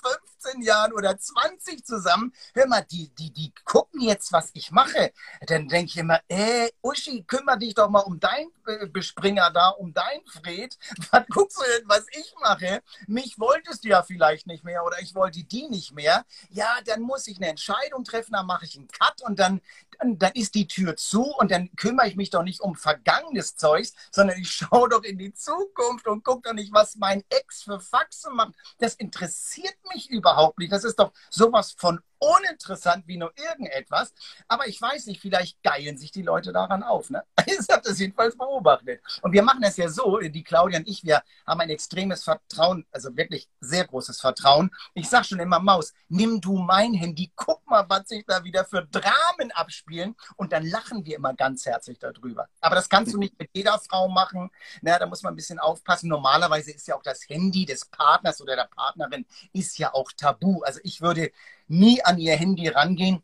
vor 15 Jahren oder 20 zusammen. Hör mal, die, die, die gucken jetzt, was ich mache. Dann denke ich immer, äh, Uschi, kümmere dich doch mal um dein äh, Bespringer da, um dein Fred. Was guckst du denn, was ich mache? Mich wolltest du ja vielleicht nicht mehr oder ich wollte die nicht mehr ja, dann muss ich eine Entscheidung treffen, dann mache ich einen Cut und dann, dann, dann ist die Tür zu und dann kümmere ich mich doch nicht um vergangenes Zeugs, sondern ich schaue doch in die Zukunft und gucke doch nicht, was mein Ex für Faxe macht. Das interessiert mich überhaupt nicht. Das ist doch sowas von uninteressant wie nur irgendetwas. Aber ich weiß nicht, vielleicht geilen sich die Leute daran auf. Ne? Ich habe das jedenfalls beobachtet. Und wir machen das ja so, die Claudia und ich, wir haben ein extremes Vertrauen, also wirklich sehr großes Vertrauen. Ich sage schon immer, Maus, nimm du mein Handy, guck mal, was sich da wieder für Dramen abspielen. Und dann lachen wir immer ganz herzlich darüber. Aber das kannst du nicht mit jeder Frau machen. Na, da muss man ein bisschen aufpassen. Normalerweise ist ja auch das Handy des Partners oder der Partnerin ist ja auch tabu. Also ich würde nie an ihr Handy rangehen.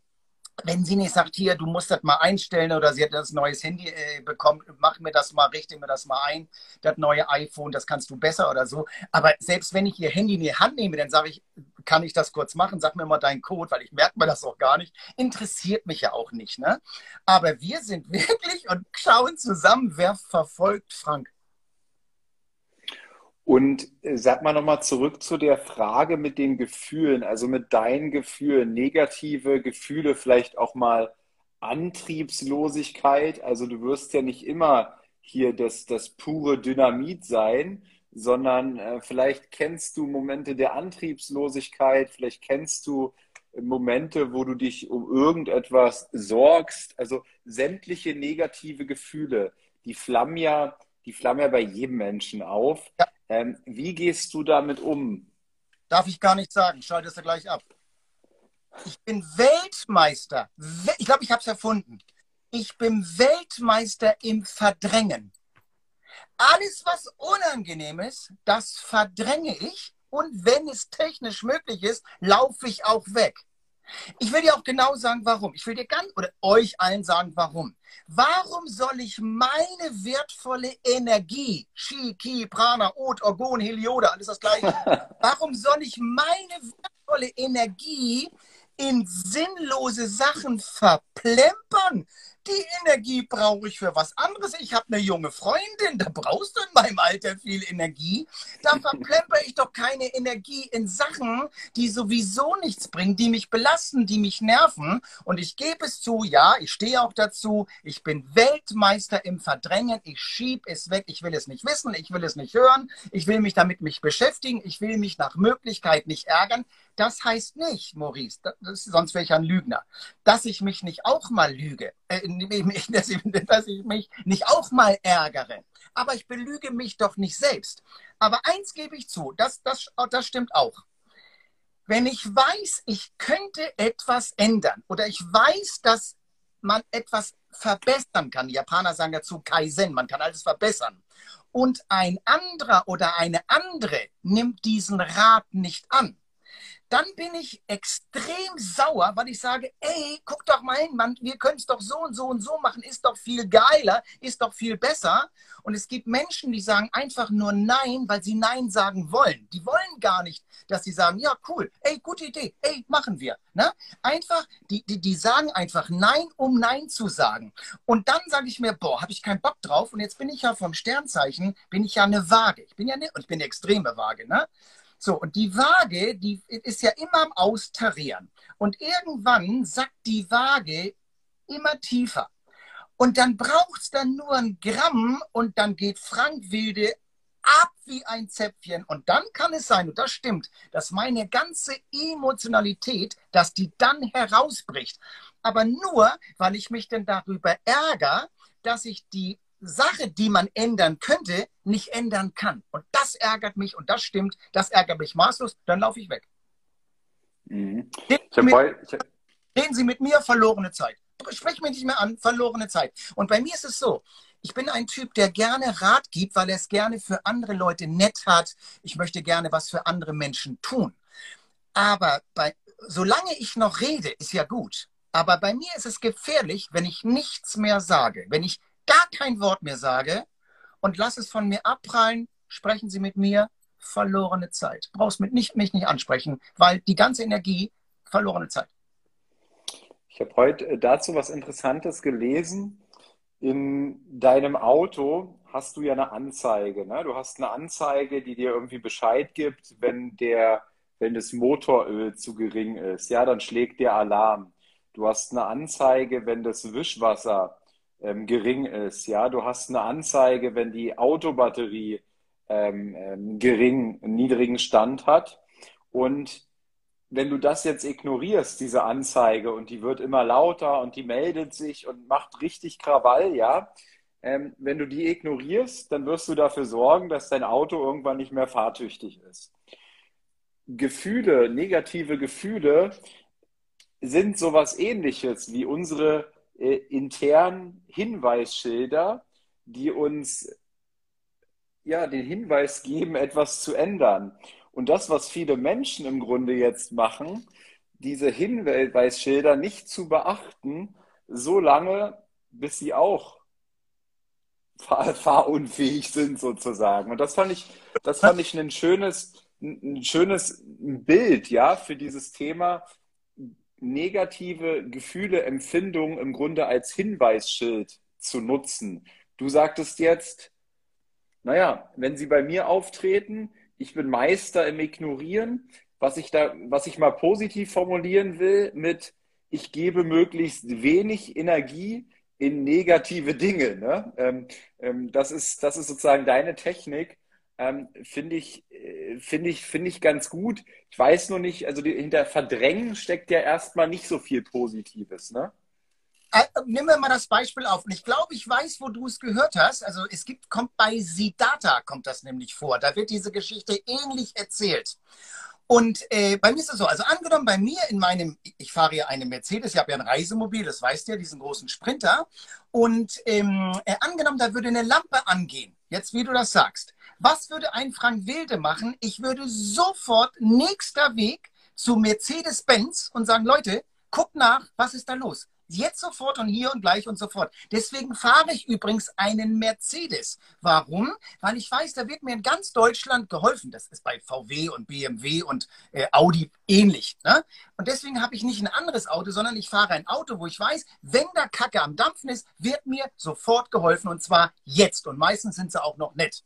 Wenn sie nicht sagt, hier, du musst das mal einstellen oder sie hat das neues Handy äh, bekommen, mach mir das mal, richte mir das mal ein, das neue iPhone, das kannst du besser oder so. Aber selbst wenn ich ihr Handy in die Hand nehme, dann sage ich, kann ich das kurz machen? Sag mir mal deinen Code, weil ich merke mir das auch gar nicht. Interessiert mich ja auch nicht. Ne? Aber wir sind wirklich und schauen zusammen, wer verfolgt Frank. Und äh, sag mal nochmal zurück zu der Frage mit den Gefühlen, also mit deinen Gefühlen, negative Gefühle, vielleicht auch mal Antriebslosigkeit. Also du wirst ja nicht immer hier das, das pure Dynamit sein, sondern äh, vielleicht kennst du Momente der Antriebslosigkeit, vielleicht kennst du Momente, wo du dich um irgendetwas sorgst. Also sämtliche negative Gefühle, die flammen ja, die flammen ja bei jedem Menschen auf. Ja. Ähm, wie gehst du damit um? Darf ich gar nicht sagen. Schaltest du gleich ab. Ich bin Weltmeister. Ich glaube, ich habe es erfunden. Ich bin Weltmeister im Verdrängen. Alles, was unangenehm ist, das verdränge ich. Und wenn es technisch möglich ist, laufe ich auch weg. Ich will dir auch genau sagen, warum. Ich will dir ganz oder euch allen sagen, warum. Warum soll ich meine wertvolle Energie, Chi, Ki, Prana, Ot, Orgon, Heliode, alles das gleiche, warum soll ich meine wertvolle Energie in sinnlose Sachen verplempern? Die Energie brauche ich für was anderes. Ich habe eine junge Freundin, da brauchst du in meinem Alter viel Energie. Da verplemper ich doch keine Energie in Sachen, die sowieso nichts bringen, die mich belasten, die mich nerven. Und ich gebe es zu, ja, ich stehe auch dazu. Ich bin Weltmeister im Verdrängen. Ich schiebe es weg. Ich will es nicht wissen. Ich will es nicht hören. Ich will mich damit mich beschäftigen. Ich will mich nach Möglichkeit nicht ärgern. Das heißt nicht, Maurice, das, sonst wäre ich ein Lügner, dass ich mich nicht auch mal lüge, äh, dass, ich, dass ich mich nicht auch mal ärgere. Aber ich belüge mich doch nicht selbst. Aber eins gebe ich zu, das, das, das stimmt auch. Wenn ich weiß, ich könnte etwas ändern oder ich weiß, dass man etwas verbessern kann, die Japaner sagen dazu Kaizen, man kann alles verbessern, und ein anderer oder eine andere nimmt diesen Rat nicht an, dann bin ich extrem sauer, weil ich sage, ey, guck doch mal hin, Mann, wir können es doch so und so und so machen, ist doch viel geiler, ist doch viel besser. Und es gibt Menschen, die sagen einfach nur Nein, weil sie Nein sagen wollen. Die wollen gar nicht, dass sie sagen, ja, cool, ey, gute Idee, ey, machen wir. Ne? Einfach, die, die, die sagen einfach Nein, um Nein zu sagen. Und dann sage ich mir, boah, habe ich keinen Bock drauf. Und jetzt bin ich ja vom Sternzeichen, bin ich ja eine Waage. Ich bin ja eine, und ich bin eine extreme Waage, ne? So, und die Waage, die ist ja immer am Austarieren. Und irgendwann sackt die Waage immer tiefer. Und dann braucht es dann nur ein Gramm und dann geht Frank Wilde ab wie ein Zäpfchen. Und dann kann es sein, und das stimmt, dass meine ganze Emotionalität, dass die dann herausbricht. Aber nur, weil ich mich denn darüber ärgere, dass ich die Sache, die man ändern könnte, nicht ändern kann. Und das ärgert mich und das stimmt, das ärgert mich maßlos, dann laufe ich weg. Mhm. Ich mit, reden Sie mit mir verlorene Zeit. Sprich mich nicht mehr an, verlorene Zeit. Und bei mir ist es so, ich bin ein Typ, der gerne Rat gibt, weil er es gerne für andere Leute nett hat. Ich möchte gerne was für andere Menschen tun. Aber bei, solange ich noch rede, ist ja gut. Aber bei mir ist es gefährlich, wenn ich nichts mehr sage. Wenn ich gar kein Wort mehr sage und lass es von mir abprallen, sprechen Sie mit mir, verlorene Zeit. Brauchst mit nicht, mich nicht ansprechen, weil die ganze Energie, verlorene Zeit. Ich habe heute äh, dazu was Interessantes gelesen. In deinem Auto hast du ja eine Anzeige. Ne? Du hast eine Anzeige, die dir irgendwie Bescheid gibt, wenn der, wenn das Motoröl zu gering ist. Ja, dann schlägt der Alarm. Du hast eine Anzeige, wenn das Wischwasser ähm, gering ist. Ja, du hast eine Anzeige, wenn die Autobatterie ähm, ähm, gering, niedrigen Stand hat. Und wenn du das jetzt ignorierst, diese Anzeige, und die wird immer lauter und die meldet sich und macht richtig Krawall, ja, ähm, wenn du die ignorierst, dann wirst du dafür sorgen, dass dein Auto irgendwann nicht mehr fahrtüchtig ist. Gefühle, negative Gefühle sind sowas ähnliches wie unsere äh, intern Hinweisschilder, die uns ja den Hinweis geben, etwas zu ändern. Und das, was viele Menschen im Grunde jetzt machen, diese Hinweisschilder nicht zu beachten, so lange, bis sie auch fahr fahrunfähig sind sozusagen. Und das fand ich, das fand ich ein schönes, ein schönes Bild, ja, für dieses Thema, negative Gefühle, Empfindungen im Grunde als Hinweisschild zu nutzen. Du sagtest jetzt, naja, wenn sie bei mir auftreten, ich bin Meister im Ignorieren, was ich da, was ich mal positiv formulieren will, mit ich gebe möglichst wenig Energie in negative Dinge. Ne? Ähm, ähm, das, ist, das ist sozusagen deine Technik, ähm, finde ich, äh, finde ich, finde ich ganz gut. Ich weiß nur nicht, also die, hinter Verdrängen steckt ja erstmal nicht so viel Positives, ne? Äh, nehmen wir mal das Beispiel auf. Und ich glaube, ich weiß, wo du es gehört hast. Also es gibt, kommt bei Siddhartha kommt das nämlich vor. Da wird diese Geschichte ähnlich erzählt. Und äh, bei mir ist es so, also angenommen bei mir in meinem, ich fahre ja eine Mercedes, ich habe ja ein Reisemobil, das weißt du ja, diesen großen Sprinter. Und ähm, äh, angenommen, da würde eine Lampe angehen, jetzt wie du das sagst. Was würde ein Frank Wilde machen? Ich würde sofort nächster Weg zu Mercedes-Benz und sagen, Leute, guckt nach, was ist da los? Jetzt sofort und hier und gleich und sofort. Deswegen fahre ich übrigens einen Mercedes. Warum? Weil ich weiß, da wird mir in ganz Deutschland geholfen. Das ist bei VW und BMW und äh, Audi ähnlich. Ne? Und deswegen habe ich nicht ein anderes Auto, sondern ich fahre ein Auto, wo ich weiß, wenn da Kacke am Dampfen ist, wird mir sofort geholfen und zwar jetzt. Und meistens sind sie auch noch nett.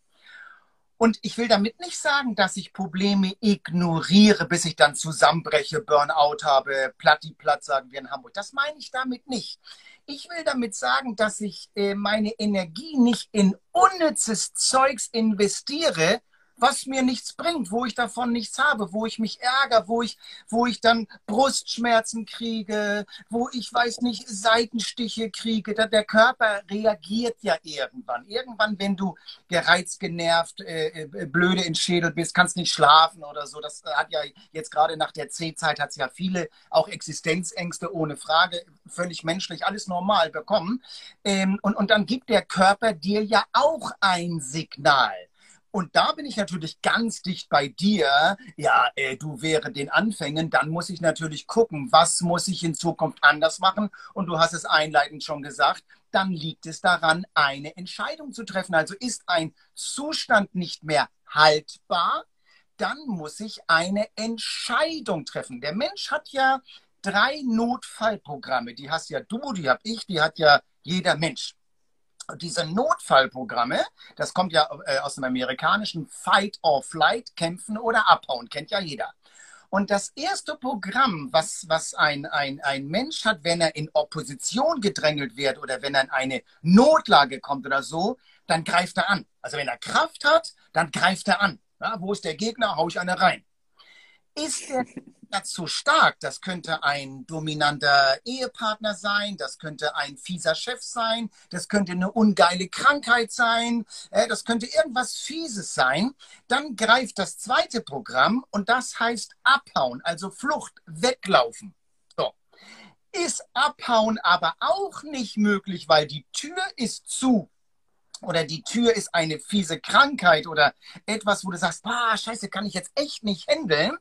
Und ich will damit nicht sagen, dass ich Probleme ignoriere, bis ich dann zusammenbreche, Burnout habe, Platti platt, sagen wir in Hamburg. Das meine ich damit nicht. Ich will damit sagen, dass ich äh, meine Energie nicht in unnützes Zeugs investiere, was mir nichts bringt, wo ich davon nichts habe, wo ich mich ärgere, wo ich, wo ich dann Brustschmerzen kriege, wo ich weiß nicht, Seitenstiche kriege. Der Körper reagiert ja irgendwann. Irgendwann, wenn du gereizt, genervt, äh, äh, blöde in Schädel bist, kannst nicht schlafen oder so. Das hat ja jetzt gerade nach der C-Zeit hat es ja viele auch Existenzängste ohne Frage, völlig menschlich, alles normal bekommen. Ähm, und, und dann gibt der Körper dir ja auch ein Signal. Und da bin ich natürlich ganz dicht bei dir. Ja, äh, du wäre den Anfängen. Dann muss ich natürlich gucken, was muss ich in Zukunft anders machen. Und du hast es einleitend schon gesagt. Dann liegt es daran, eine Entscheidung zu treffen. Also ist ein Zustand nicht mehr haltbar, dann muss ich eine Entscheidung treffen. Der Mensch hat ja drei Notfallprogramme. Die hast ja du, die habe ich, die hat ja jeder Mensch diese Notfallprogramme, das kommt ja äh, aus dem amerikanischen Fight or Flight, kämpfen oder abhauen, kennt ja jeder. Und das erste Programm, was, was ein, ein, ein Mensch hat, wenn er in Opposition gedrängelt wird oder wenn er in eine Notlage kommt oder so, dann greift er an. Also wenn er Kraft hat, dann greift er an. Ja, wo ist der Gegner? Hau ich eine rein. Ist der zu stark. Das könnte ein dominanter Ehepartner sein, das könnte ein fieser Chef sein, das könnte eine ungeile Krankheit sein, äh, das könnte irgendwas Fieses sein. Dann greift das zweite Programm und das heißt abhauen, also Flucht, weglaufen. So. Ist abhauen aber auch nicht möglich, weil die Tür ist zu oder die Tür ist eine fiese Krankheit oder etwas, wo du sagst, ah, scheiße, kann ich jetzt echt nicht handeln,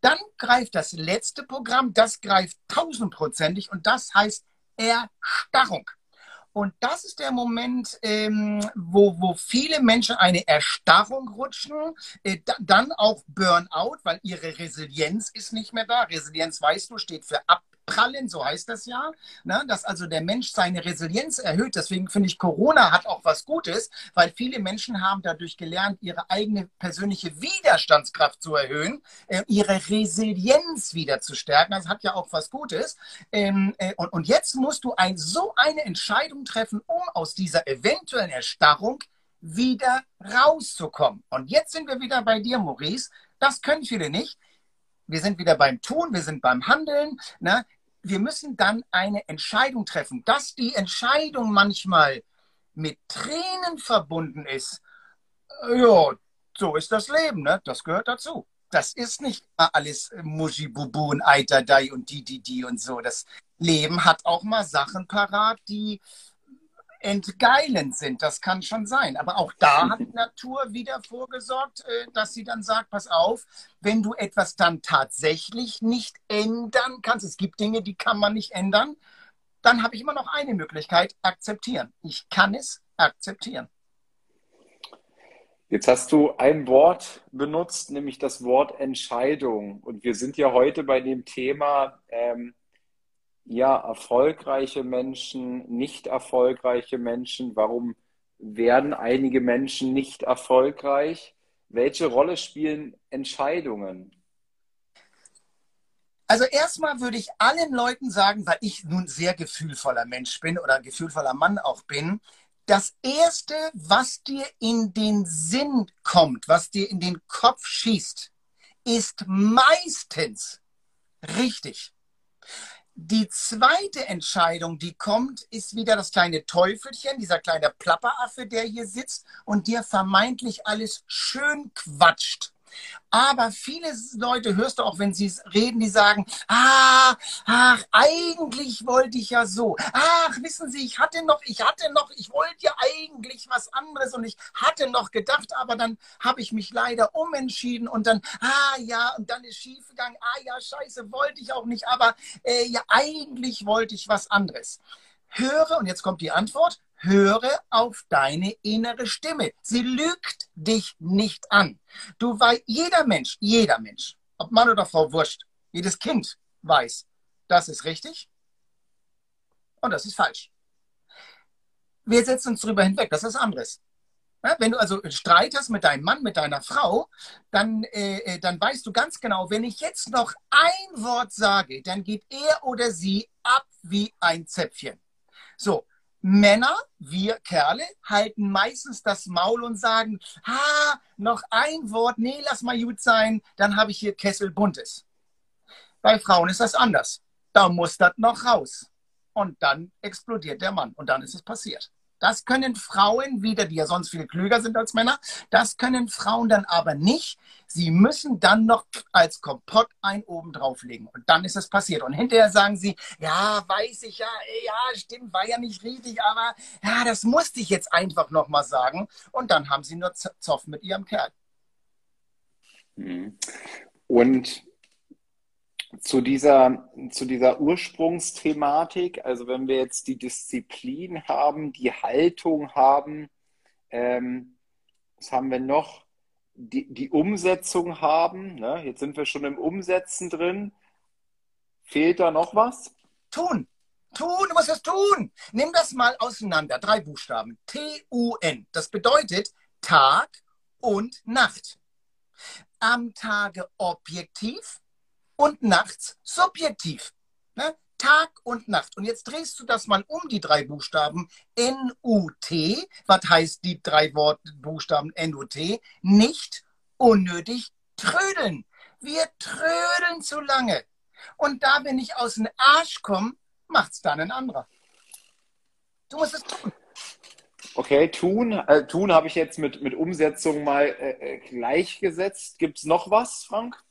dann greift das letzte Programm, das greift tausendprozentig und das heißt Erstarrung. Und das ist der Moment, ähm, wo, wo viele Menschen eine Erstarrung rutschen, äh, dann auch Burnout, weil ihre Resilienz ist nicht mehr da. Resilienz, weißt du, steht für Ab abprallen, so heißt das ja, ne? dass also der Mensch seine Resilienz erhöht. Deswegen finde ich, Corona hat auch was Gutes, weil viele Menschen haben dadurch gelernt, ihre eigene persönliche Widerstandskraft zu erhöhen, äh, ihre Resilienz wieder zu stärken. Das hat ja auch was Gutes. Ähm, äh, und, und jetzt musst du ein, so eine Entscheidung treffen, um aus dieser eventuellen Erstarrung wieder rauszukommen. Und jetzt sind wir wieder bei dir, Maurice. Das können viele nicht wir sind wieder beim Tun, wir sind beim Handeln. Ne? Wir müssen dann eine Entscheidung treffen. Dass die Entscheidung manchmal mit Tränen verbunden ist, ja, so ist das Leben, ne? das gehört dazu. Das ist nicht alles Muschibubu und Eiterdei und die, die, die und so. Das Leben hat auch mal Sachen parat, die entgeilend sind. Das kann schon sein. Aber auch da hat Natur wieder vorgesorgt, äh, dass sie dann sagt, pass auf, wenn du etwas dann tatsächlich nicht ändern kannst, es gibt Dinge, die kann man nicht ändern, dann habe ich immer noch eine Möglichkeit, akzeptieren. Ich kann es akzeptieren. Jetzt hast du ein Wort benutzt, nämlich das Wort Entscheidung. Und wir sind ja heute bei dem Thema, ähm, ja, erfolgreiche Menschen, nicht erfolgreiche Menschen? Warum werden einige Menschen nicht erfolgreich? Welche Rolle spielen Entscheidungen? Also erstmal würde ich allen Leuten sagen, weil ich nun sehr gefühlvoller Mensch bin oder gefühlvoller Mann auch bin, das Erste, was dir in den Sinn kommt, was dir in den Kopf schießt, ist meistens richtig. Die zweite Entscheidung, die kommt, ist wieder das kleine Teufelchen, dieser kleine Plapperaffe, der hier sitzt und dir vermeintlich alles schön quatscht. Aber viele Leute hörst du auch, wenn sie reden, die sagen, ah, ach, eigentlich wollte ich ja so. Ach, wissen Sie, ich hatte noch, ich hatte noch, ich wollte ja eigentlich was anderes und ich hatte noch gedacht, aber dann habe ich mich leider umentschieden und dann, ah ja, und dann ist schiefgegangen, ah ja, scheiße, wollte ich auch nicht, aber äh, ja, eigentlich wollte ich was anderes. Höre, und jetzt kommt die Antwort, höre auf deine innere Stimme. Sie lügt dich nicht an. Du weißt, jeder Mensch, jeder Mensch, ob Mann oder Frau, wurscht, jedes Kind weiß, das ist richtig und das ist falsch. Wir setzen uns darüber hinweg, das ist anderes. Ja, wenn du also Streit hast mit deinem Mann, mit deiner Frau, dann, äh, äh, dann weißt du ganz genau, wenn ich jetzt noch ein Wort sage, dann geht er oder sie ab wie ein Zäpfchen. So, Männer, wir Kerle, halten meistens das Maul und sagen, ha, noch ein Wort, nee, lass mal gut sein, dann habe ich hier Kessel Buntes. Bei Frauen ist das anders. Da muss das noch raus. Und dann explodiert der Mann und dann ist es passiert. Das können Frauen wieder, die ja sonst viel klüger sind als Männer, das können Frauen dann aber nicht. Sie müssen dann noch als Kompott ein oben drauflegen. Und dann ist es passiert. Und hinterher sagen sie, ja, weiß ich ja, ja, stimmt, war ja nicht richtig, aber ja, das musste ich jetzt einfach nochmal sagen. Und dann haben sie nur Zoff mit ihrem Kerl. Mhm. Und zu dieser, zu dieser Ursprungsthematik, also wenn wir jetzt die Disziplin haben, die Haltung haben, ähm, was haben wir noch? Die, die Umsetzung haben, ne? jetzt sind wir schon im Umsetzen drin. Fehlt da noch was? Tun. Tun, du musst es tun. Nimm das mal auseinander. Drei Buchstaben. T-U-N. Das bedeutet Tag und Nacht. Am Tage objektiv, und nachts subjektiv. Ne? Tag und Nacht. Und jetzt drehst du das mal um, die drei Buchstaben N-U-T. Was heißt die drei Wort Buchstaben N-U-T? Nicht unnötig trödeln. Wir trödeln zu lange. Und da, wenn ich aus dem Arsch komme, macht's dann ein anderer. Du musst es tun. Okay, tun. Äh, tun habe ich jetzt mit, mit Umsetzung mal äh, äh gleichgesetzt. Gibt es noch was, Frank?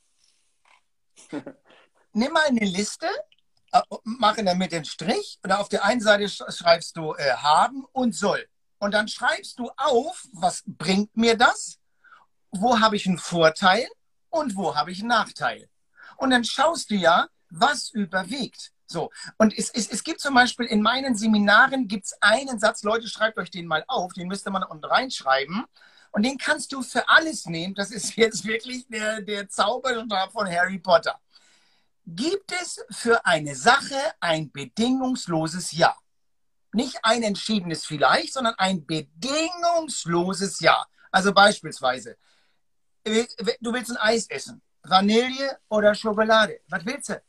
Nimm mal eine Liste, äh, mach in der Mitte einen Strich und auf der einen Seite schreibst du äh, haben und soll. Und dann schreibst du auf, was bringt mir das? Wo habe ich einen Vorteil und wo habe ich einen Nachteil? Und dann schaust du ja, was überwiegt. So, und es, es, es gibt zum Beispiel in meinen Seminaren gibt's einen Satz, Leute, schreibt euch den mal auf, den müsste man unten reinschreiben. Und den kannst du für alles nehmen. Das ist jetzt wirklich der, der Zauberstab von Harry Potter. Gibt es für eine Sache ein bedingungsloses Ja? Nicht ein entschiedenes Vielleicht, sondern ein bedingungsloses Ja. Also beispielsweise, du willst ein Eis essen. Vanille oder Schokolade? Was willst du?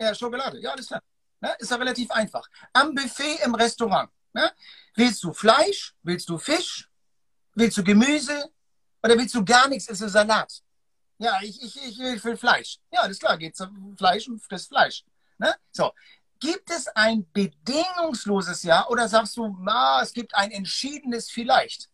Ja, Schokolade. Ja, alles klar. Ne? Ist ja relativ einfach. Am Buffet im Restaurant. Ne? Willst du Fleisch? Willst du Fisch? Willst du Gemüse oder willst du gar nichts? Ist es Salat? Ja, ich, ich, ich will Fleisch. Ja, alles klar, geht zum Fleisch und das Fleisch. Ne? So. Gibt es ein bedingungsloses Ja oder sagst du, na, es gibt ein entschiedenes Vielleicht?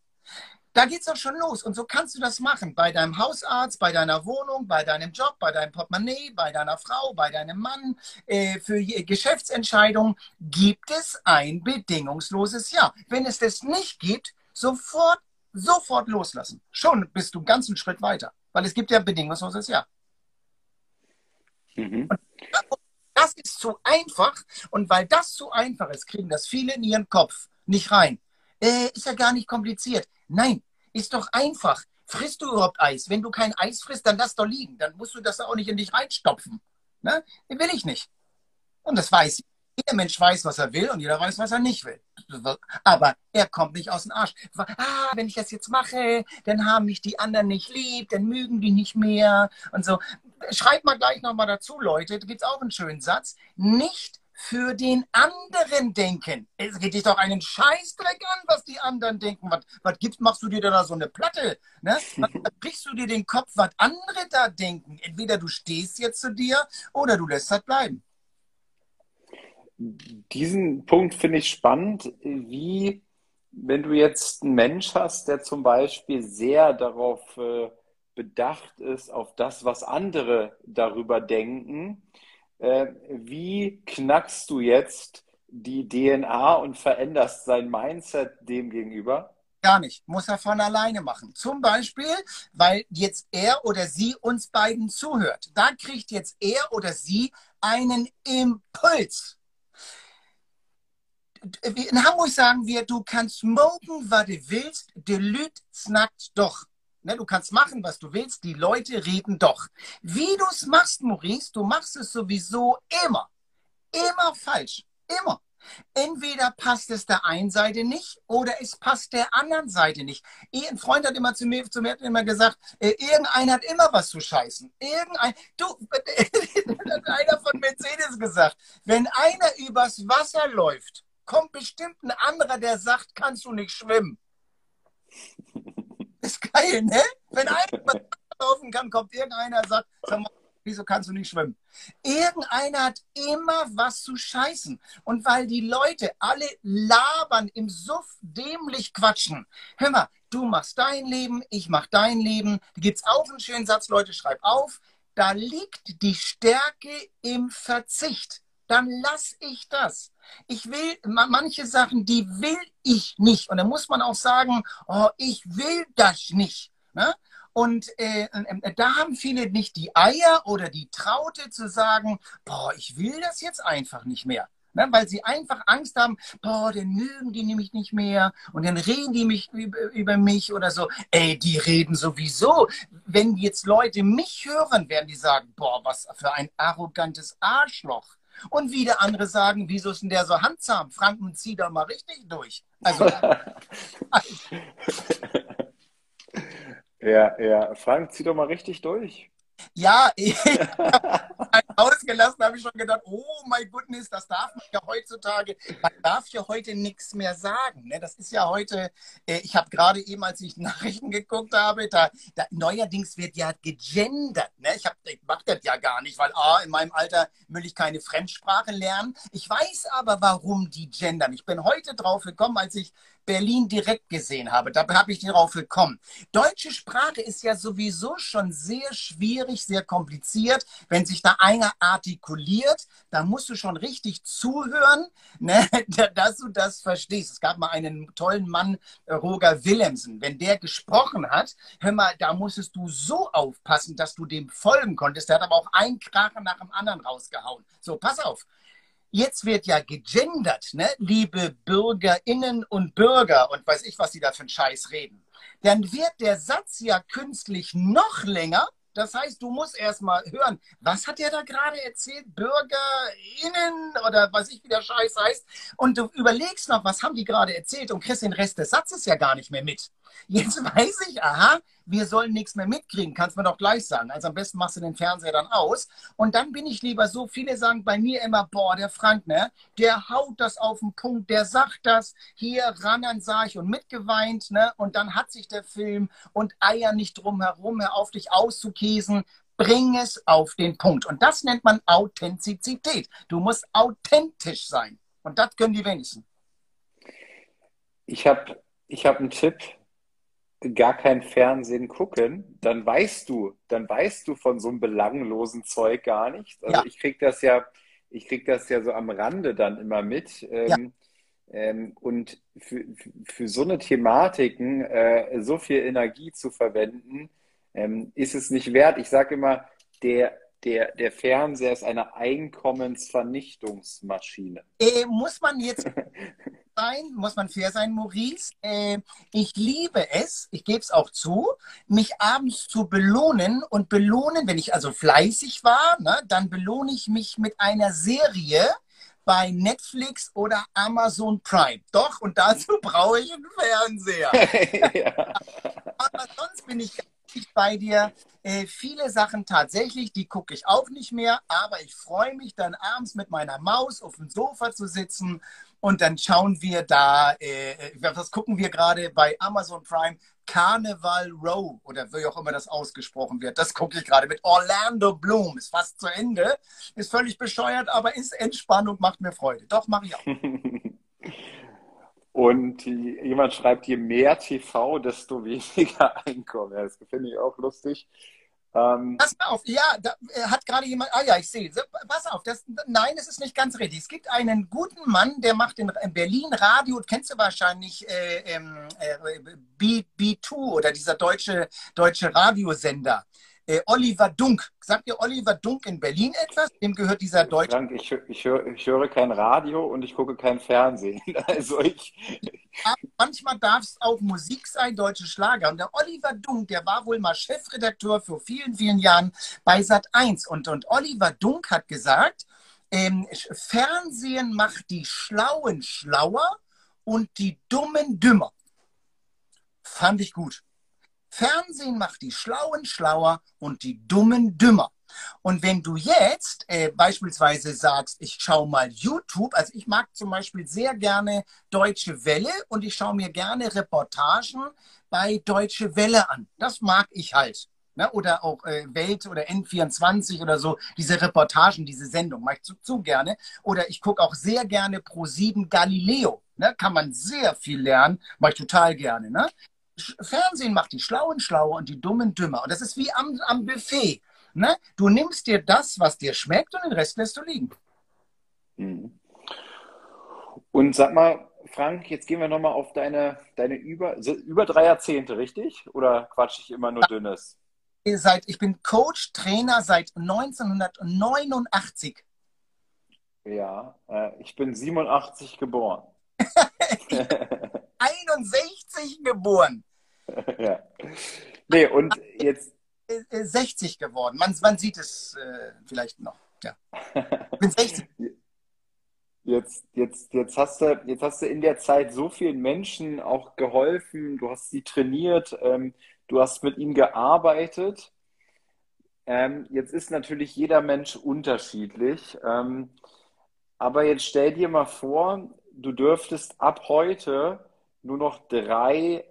Da geht es doch schon los. Und so kannst du das machen. Bei deinem Hausarzt, bei deiner Wohnung, bei deinem Job, bei deinem Portemonnaie, bei deiner Frau, bei deinem Mann. Äh, für Geschäftsentscheidungen gibt es ein bedingungsloses Ja. Wenn es das nicht gibt, sofort sofort loslassen. Schon bist du einen ganzen Schritt weiter, weil es gibt ja bedingungsloses Ja. Mhm. das ist zu einfach und weil das zu einfach ist, kriegen das viele in ihren Kopf nicht rein. Äh, ist ja gar nicht kompliziert. Nein, ist doch einfach. Frisst du überhaupt Eis? Wenn du kein Eis frisst, dann lass doch liegen. Dann musst du das auch nicht in dich reinstopfen. Ne? Den will ich nicht. Und das weiß ich. Jeder Mensch weiß, was er will und jeder weiß, was er nicht will. Aber er kommt nicht aus dem Arsch. Ah, wenn ich das jetzt mache, dann haben mich die anderen nicht lieb, dann mögen die nicht mehr und so. Schreibt mal gleich nochmal dazu, Leute, da gibt es auch einen schönen Satz. Nicht für den anderen denken. Es geht dich doch einen Scheißdreck an, was die anderen denken. Was, was gibst, machst du dir da so eine Platte? Ne? Was, brichst du dir den Kopf, was andere da denken? Entweder du stehst jetzt zu dir oder du lässt das bleiben diesen Punkt finde ich spannend, wie wenn du jetzt einen Mensch hast, der zum Beispiel sehr darauf äh, bedacht ist, auf das, was andere darüber denken, äh, wie knackst du jetzt die DNA und veränderst sein Mindset dem gegenüber? Gar nicht. Muss er von alleine machen. Zum Beispiel, weil jetzt er oder sie uns beiden zuhört. Da kriegt jetzt er oder sie einen Impuls in Hamburg sagen wir, du kannst smoken, was du willst, die Lüt snackt doch. Ne, du kannst machen, was du willst, die Leute reden doch. Wie du es machst, Maurice, du machst es sowieso immer. Immer falsch. Immer. Entweder passt es der einen Seite nicht oder es passt der anderen Seite nicht. Ein Freund hat immer zu mir, zu mir immer gesagt, äh, irgendeiner hat immer was zu scheißen. Irgendein, du, hat einer von Mercedes gesagt, wenn einer übers Wasser läuft, kommt bestimmt ein anderer, der sagt, kannst du nicht schwimmen. Ist geil, ne? Wenn einer laufen kann, kommt irgendeiner und sagt, sag mal, wieso kannst du nicht schwimmen? Irgendeiner hat immer was zu scheißen. Und weil die Leute alle labern, im Suff dämlich quatschen. Hör mal, du machst dein Leben, ich mach dein Leben. Da gibt's auch einen schönen Satz, Leute, schreib auf. Da liegt die Stärke im Verzicht. Dann lass ich das. Ich will manche Sachen, die will ich nicht. Und da muss man auch sagen, oh, ich will das nicht. Ne? Und äh, äh, da haben viele nicht die Eier oder die Traute zu sagen, boah, ich will das jetzt einfach nicht mehr. Ne, weil sie einfach Angst haben, boah, dann mögen die nämlich nicht mehr und dann reden die mich über, über, mich oder so. Ey, die reden sowieso. Wenn jetzt Leute mich hören, werden die sagen, boah, was für ein arrogantes Arschloch. Und wieder andere sagen, wieso ist denn der so handzahm? Franken, zieh doch mal richtig durch. Also, Ja, ja. Frank, zieh doch mal richtig durch. Ja, ausgelassen habe ich schon gedacht, oh mein Goodness, das darf man ja heutzutage, man darf ja heute nichts mehr sagen. Ne? Das ist ja heute, äh, ich habe gerade eben, als ich Nachrichten geguckt habe, da, da neuerdings wird ja gegendert. Ne? Ich, ich mache das ja gar nicht, weil A, in meinem Alter will ich keine Fremdsprache lernen. Ich weiß aber, warum die gendern. Ich bin heute drauf gekommen, als ich Berlin direkt gesehen habe. Da habe ich darauf gekommen. Deutsche Sprache ist ja sowieso schon sehr schwierig, sehr kompliziert. Wenn sich da einer artikuliert, da musst du schon richtig zuhören, ne, dass du das verstehst. Es gab mal einen tollen Mann, Roger Willemsen. Wenn der gesprochen hat, hör mal, da musstest du so aufpassen, dass du dem folgen konntest. Der hat aber auch einen Krachen nach dem anderen rausgehauen. So, pass auf. Jetzt wird ja gegendert, ne? liebe Bürgerinnen und Bürger und weiß ich, was die da für einen Scheiß reden. Dann wird der Satz ja künstlich noch länger. Das heißt, du musst erstmal hören, was hat der da gerade erzählt? BürgerInnen oder weiß ich, wie der Scheiß heißt. Und du überlegst noch, was haben die gerade erzählt und kriegst den Rest des Satzes ja gar nicht mehr mit. Jetzt weiß ich, aha, wir sollen nichts mehr mitkriegen, kannst du mir doch gleich sagen. Also am besten machst du den Fernseher dann aus. Und dann bin ich lieber so, viele sagen bei mir immer, boah, der Frank, ne, der haut das auf den Punkt, der sagt das, hier ran sah ich und mitgeweint, ne, und dann hat sich der Film und Eier nicht drumherum, hör auf dich auszukäsen, bring es auf den Punkt. Und das nennt man Authentizität. Du musst authentisch sein. Und das können die wenigsten. Ich habe ich hab einen Tipp gar kein Fernsehen gucken, dann weißt du, dann weißt du von so einem belanglosen Zeug gar nichts. Also ja. ich krieg das ja, ich krieg das ja so am Rande dann immer mit. Ähm, ja. ähm, und für, für so eine Thematiken äh, so viel Energie zu verwenden, ähm, ist es nicht wert. Ich sage immer, der, der, der Fernseher ist eine Einkommensvernichtungsmaschine. Äh, muss man jetzt sein, muss man fair sein, Maurice. Äh, ich liebe es, ich gebe es auch zu, mich abends zu belohnen und belohnen, wenn ich also fleißig war, ne, dann belohne ich mich mit einer Serie bei Netflix oder Amazon Prime. Doch, und dazu brauche ich einen Fernseher. ja. Aber sonst bin ich bei dir. Äh, viele Sachen tatsächlich, die gucke ich auch nicht mehr, aber ich freue mich dann abends mit meiner Maus auf dem Sofa zu sitzen und dann schauen wir da, äh, äh was gucken wir gerade bei Amazon Prime? Carnival Row oder wie auch immer das ausgesprochen wird. Das gucke ich gerade mit Orlando Bloom. Ist fast zu Ende. Ist völlig bescheuert, aber ist Entspannung, macht mir Freude. Doch, mache ich auch. Und jemand schreibt, je mehr TV, desto weniger Einkommen. das finde ich auch lustig. Ähm, Pass auf, ja, da hat gerade jemand, ah ja, ich sehe, pass auf, das, nein, es ist nicht ganz richtig. Es gibt einen guten Mann, der macht in, in Berlin Radio, kennst du wahrscheinlich äh, äh, B, B2 oder dieser deutsche, deutsche Radiosender. Äh, Oliver Dunk. Sagt ihr Oliver Dunk in Berlin etwas? Dem gehört dieser deutsche. Frank, ich, ich, höre, ich höre kein Radio und ich gucke kein Fernsehen. Also ich. manchmal darf es auch Musik sein, deutsche Schlager. Und der Oliver Dunk, der war wohl mal Chefredakteur vor vielen, vielen Jahren bei Sat 1. Und, und Oliver Dunk hat gesagt, ähm, Fernsehen macht die Schlauen schlauer und die Dummen dümmer. Fand ich gut. Fernsehen macht die Schlauen schlauer und die Dummen dümmer. Und wenn du jetzt äh, beispielsweise sagst, ich schaue mal YouTube, also ich mag zum Beispiel sehr gerne Deutsche Welle und ich schaue mir gerne Reportagen bei Deutsche Welle an. Das mag ich halt. Ne? Oder auch äh, Welt oder N24 oder so, diese Reportagen, diese Sendung, mache ich zu, zu gerne. Oder ich gucke auch sehr gerne Pro7 Galileo. Ne? Kann man sehr viel lernen, mache ich total gerne. Ne? Fernsehen macht die Schlauen schlauer und die Dummen dümmer. Und das ist wie am, am Buffet. Ne? Du nimmst dir das, was dir schmeckt, und den Rest lässt du liegen. Mhm. Und sag mal, Frank, jetzt gehen wir nochmal auf deine, deine über, über drei Jahrzehnte, richtig? Oder quatsche ich immer nur Dünnes? Seit, ich bin Coach, Trainer seit 1989. Ja, äh, ich bin 87 geboren. 61 geboren. ja. Nee, und jetzt. 60 geworden. Man, man sieht es äh, vielleicht noch. Ja. Ich bin 60. Jetzt, jetzt, jetzt, hast du, jetzt hast du in der Zeit so vielen Menschen auch geholfen, du hast sie trainiert, ähm, du hast mit ihnen gearbeitet. Ähm, jetzt ist natürlich jeder Mensch unterschiedlich. Ähm, aber jetzt stell dir mal vor, du dürftest ab heute nur noch drei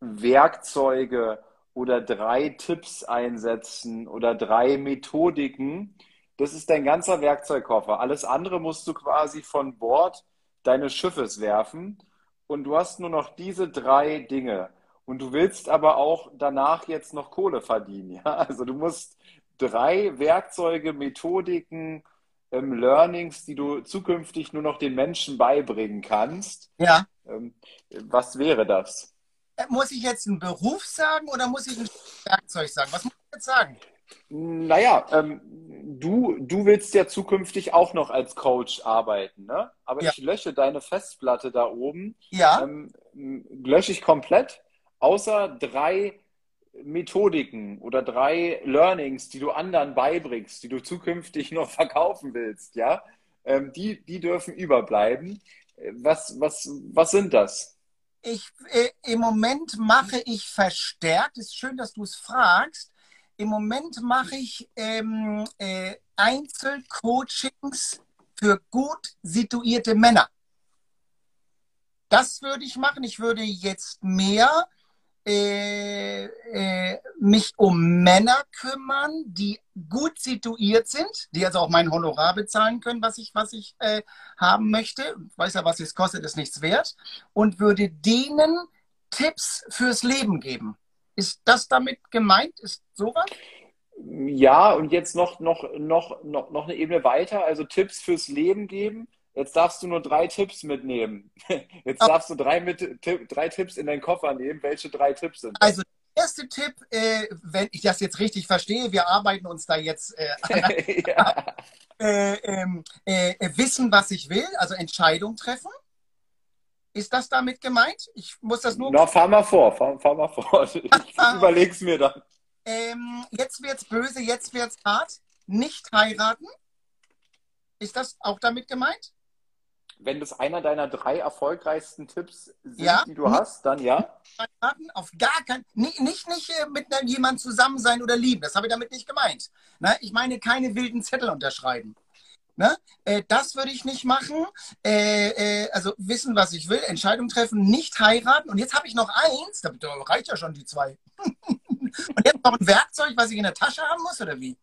Werkzeuge oder drei Tipps einsetzen oder drei Methodiken, das ist dein ganzer Werkzeugkoffer. Alles andere musst du quasi von Bord deines Schiffes werfen. Und du hast nur noch diese drei Dinge. Und du willst aber auch danach jetzt noch Kohle verdienen. Ja? Also du musst drei Werkzeuge, Methodiken, ähm, Learnings, die du zukünftig nur noch den Menschen beibringen kannst. Ja. Ähm, was wäre das? Äh, muss ich jetzt einen Beruf sagen oder muss ich ein Werkzeug sagen? Was muss ich jetzt sagen? Naja, ähm, du, du willst ja zukünftig auch noch als Coach arbeiten, ne? Aber ja. ich lösche deine Festplatte da oben. Ja. Ähm, lösche ich komplett, außer drei Methodiken oder drei Learnings, die du anderen beibringst, die du zukünftig noch verkaufen willst, ja? Ähm, die, die dürfen überbleiben. Was, was, was sind das? Ich, äh, Im Moment mache ich verstärkt, ist schön, dass du es fragst, im Moment mache ich ähm, äh, Einzelcoachings für gut situierte Männer. Das würde ich machen. Ich würde jetzt mehr äh, äh, mich um Männer kümmern, die gut situiert sind, die also auch mein Honorar bezahlen können, was ich, was ich äh, haben möchte. Ich weiß ja, was es kostet, ist nichts wert. Und würde denen Tipps fürs Leben geben. Ist das damit gemeint? Ist sowas? Ja, und jetzt noch, noch, noch, noch, noch eine Ebene weiter, also Tipps fürs Leben geben. Jetzt darfst du nur drei Tipps mitnehmen. Jetzt darfst du drei, mit, drei Tipps in deinen Koffer nehmen. Welche drei Tipps sind das? Also der erste Tipp, äh, wenn ich das jetzt richtig verstehe, wir arbeiten uns da jetzt äh, ja. äh, ähm, äh, wissen, was ich will, also Entscheidung treffen. Ist das damit gemeint? Ich muss das nur. Na, fahr mal vor, fahr, fahr mal vor. Ich überleg's mir dann. Ähm, jetzt wird's böse, jetzt wird's hart. Nicht heiraten. Ist das auch damit gemeint? Wenn das einer deiner drei erfolgreichsten Tipps sind, ja, die du hast, dann ja. Heiraten auf gar keinen nicht, nicht, nicht äh, mit jemandem zusammen sein oder lieben. Das habe ich damit nicht gemeint. Na, ich meine keine wilden Zettel unterschreiben. Ne? Äh, das würde ich nicht machen. Äh, äh, also wissen, was ich will, Entscheidung treffen, nicht heiraten. Und jetzt habe ich noch eins, da reicht ja schon die zwei. Und jetzt noch ein Werkzeug, was ich in der Tasche haben muss, oder wie?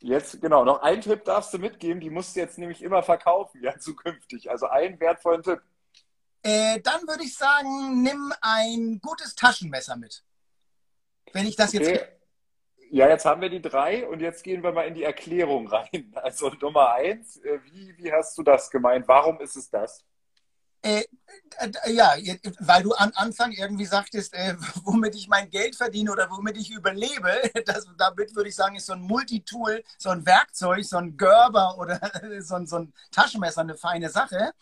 Jetzt, genau, noch einen Tipp darfst du mitgeben, die musst du jetzt nämlich immer verkaufen, ja, zukünftig. Also einen wertvollen Tipp. Äh, dann würde ich sagen, nimm ein gutes Taschenmesser mit. Wenn ich das okay. jetzt ja, jetzt haben wir die drei und jetzt gehen wir mal in die Erklärung rein. Also Nummer eins, äh, wie, wie hast du das gemeint? Warum ist es das? Äh, äh, ja, weil du am Anfang irgendwie sagtest, äh, womit ich mein Geld verdiene oder womit ich überlebe, das, damit würde ich sagen, ist so ein Multitool, so ein Werkzeug, so ein Gerber oder so ein, so ein Taschenmesser eine feine Sache.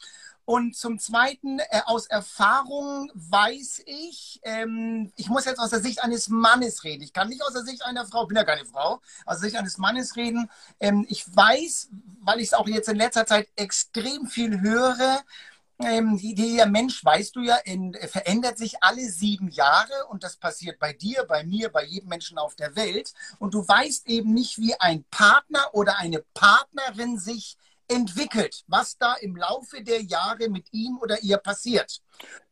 Und zum Zweiten, äh, aus Erfahrung weiß ich, ähm, ich muss jetzt aus der Sicht eines Mannes reden. Ich kann nicht aus der Sicht einer Frau, bin ja keine Frau, aus der Sicht eines Mannes reden. Ähm, ich weiß, weil ich es auch jetzt in letzter Zeit extrem viel höre, ähm, der Mensch, weißt du ja, in, verändert sich alle sieben Jahre und das passiert bei dir, bei mir, bei jedem Menschen auf der Welt. Und du weißt eben nicht, wie ein Partner oder eine Partnerin sich entwickelt, was da im Laufe der Jahre mit ihm oder ihr passiert.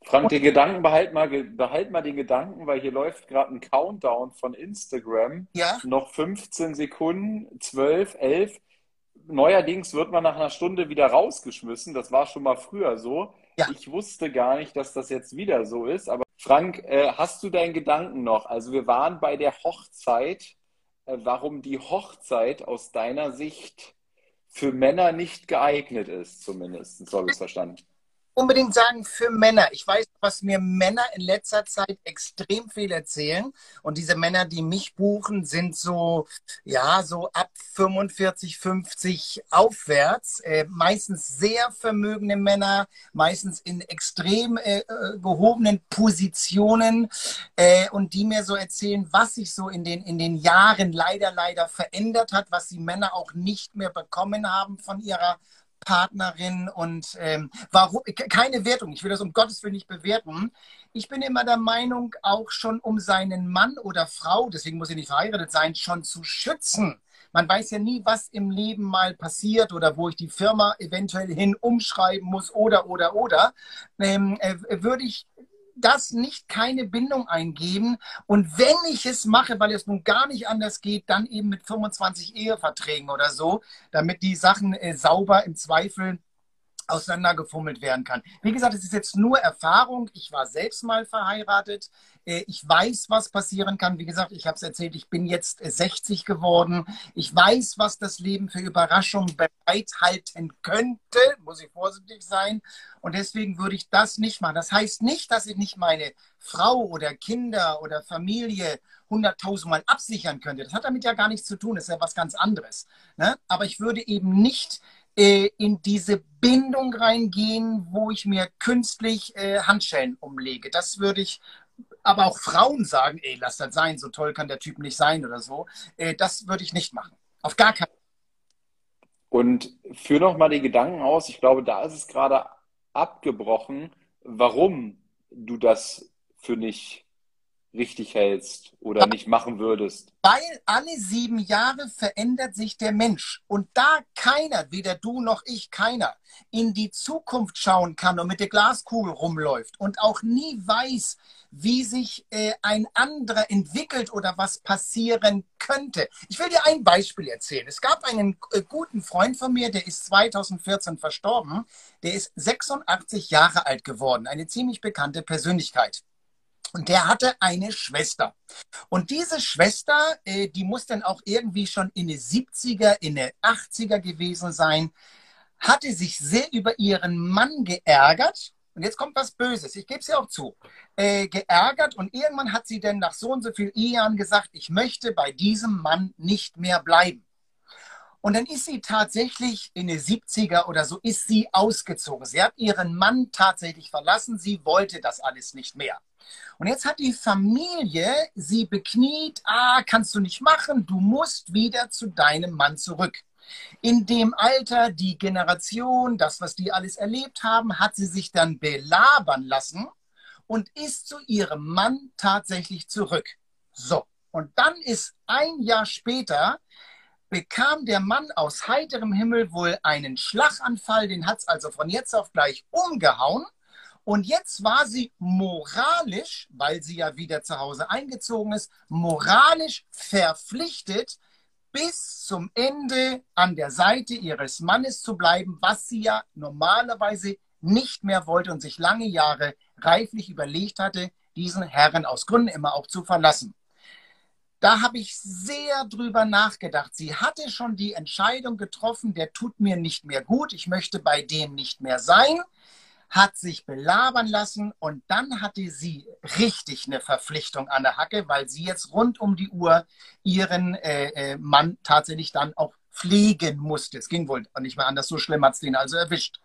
Frank, den Gedanken behalt mal, behalt mal den Gedanken, weil hier läuft gerade ein Countdown von Instagram. Ja. Noch 15 Sekunden, 12, 11. Neuerdings wird man nach einer Stunde wieder rausgeschmissen. Das war schon mal früher so. Ja. Ich wusste gar nicht, dass das jetzt wieder so ist. Aber Frank, äh, hast du deinen Gedanken noch? Also wir waren bei der Hochzeit. Äh, warum die Hochzeit aus deiner Sicht für Männer nicht geeignet ist, zumindest, so habe ich es verstanden unbedingt sagen für Männer. Ich weiß, was mir Männer in letzter Zeit extrem viel erzählen. Und diese Männer, die mich buchen, sind so, ja, so ab 45, 50 aufwärts. Äh, meistens sehr vermögende Männer, meistens in extrem äh, äh, gehobenen Positionen. Äh, und die mir so erzählen, was sich so in den, in den Jahren leider, leider verändert hat, was die Männer auch nicht mehr bekommen haben von ihrer Partnerin und ähm, warum, keine Wertung, ich will das um Gottes Willen nicht bewerten. Ich bin immer der Meinung, auch schon um seinen Mann oder Frau, deswegen muss er nicht verheiratet sein, schon zu schützen. Man weiß ja nie, was im Leben mal passiert oder wo ich die Firma eventuell hin umschreiben muss oder, oder, oder. Ähm, äh, würde ich das nicht keine Bindung eingeben. Und wenn ich es mache, weil es nun gar nicht anders geht, dann eben mit 25 Eheverträgen oder so, damit die Sachen äh, sauber im Zweifel auseinandergefummelt werden kann. Wie gesagt, es ist jetzt nur Erfahrung. Ich war selbst mal verheiratet. Äh, ich weiß, was passieren kann. Wie gesagt, ich habe es erzählt, ich bin jetzt 60 äh, geworden. Ich weiß, was das Leben für Überraschungen bereithalten könnte. Muss ich vorsichtig sein. Und deswegen würde ich das nicht machen. Das heißt nicht, dass ich nicht meine Frau oder Kinder oder Familie hunderttausendmal absichern könnte. Das hat damit ja gar nichts zu tun. Das ist ja was ganz anderes. Ne? Aber ich würde eben nicht äh, in diese Bindung reingehen, wo ich mir künstlich äh, Handschellen umlege. Das würde ich aber auch Frauen sagen, ey, lass das sein, so toll kann der Typ nicht sein oder so. Äh, das würde ich nicht machen. Auf gar keinen Fall. Und führ noch mal die Gedanken aus. Ich glaube, da ist es gerade abgebrochen, warum du das für nicht richtig hältst oder nicht machen würdest? Weil alle sieben Jahre verändert sich der Mensch. Und da keiner, weder du noch ich, keiner, in die Zukunft schauen kann und mit der Glaskugel rumläuft und auch nie weiß, wie sich äh, ein anderer entwickelt oder was passieren könnte. Ich will dir ein Beispiel erzählen. Es gab einen äh, guten Freund von mir, der ist 2014 verstorben. Der ist 86 Jahre alt geworden. Eine ziemlich bekannte Persönlichkeit. Und der hatte eine Schwester. Und diese Schwester, äh, die muss dann auch irgendwie schon in den 70er, in den 80er gewesen sein, hatte sich sehr über ihren Mann geärgert. Und jetzt kommt was Böses, ich gebe es ja auch zu. Äh, geärgert und irgendwann hat sie dann nach so und so vielen Jahren gesagt, ich möchte bei diesem Mann nicht mehr bleiben. Und dann ist sie tatsächlich in den 70er oder so, ist sie ausgezogen. Sie hat ihren Mann tatsächlich verlassen. Sie wollte das alles nicht mehr. Und jetzt hat die Familie sie bekniet, ah, kannst du nicht machen, du musst wieder zu deinem Mann zurück. In dem Alter, die Generation, das, was die alles erlebt haben, hat sie sich dann belabern lassen und ist zu ihrem Mann tatsächlich zurück. So, und dann ist ein Jahr später, bekam der Mann aus heiterem Himmel wohl einen Schlaganfall, den hat es also von jetzt auf gleich umgehauen. Und jetzt war sie moralisch, weil sie ja wieder zu Hause eingezogen ist, moralisch verpflichtet, bis zum Ende an der Seite ihres Mannes zu bleiben, was sie ja normalerweise nicht mehr wollte und sich lange Jahre reiflich überlegt hatte, diesen Herrn aus Gründen immer auch zu verlassen. Da habe ich sehr drüber nachgedacht. Sie hatte schon die Entscheidung getroffen, der tut mir nicht mehr gut, ich möchte bei dem nicht mehr sein hat sich belabern lassen und dann hatte sie richtig eine Verpflichtung an der Hacke, weil sie jetzt rund um die Uhr ihren äh, äh, Mann tatsächlich dann auch pflegen musste. Es ging wohl nicht mehr anders, so schlimm hat es den also erwischt.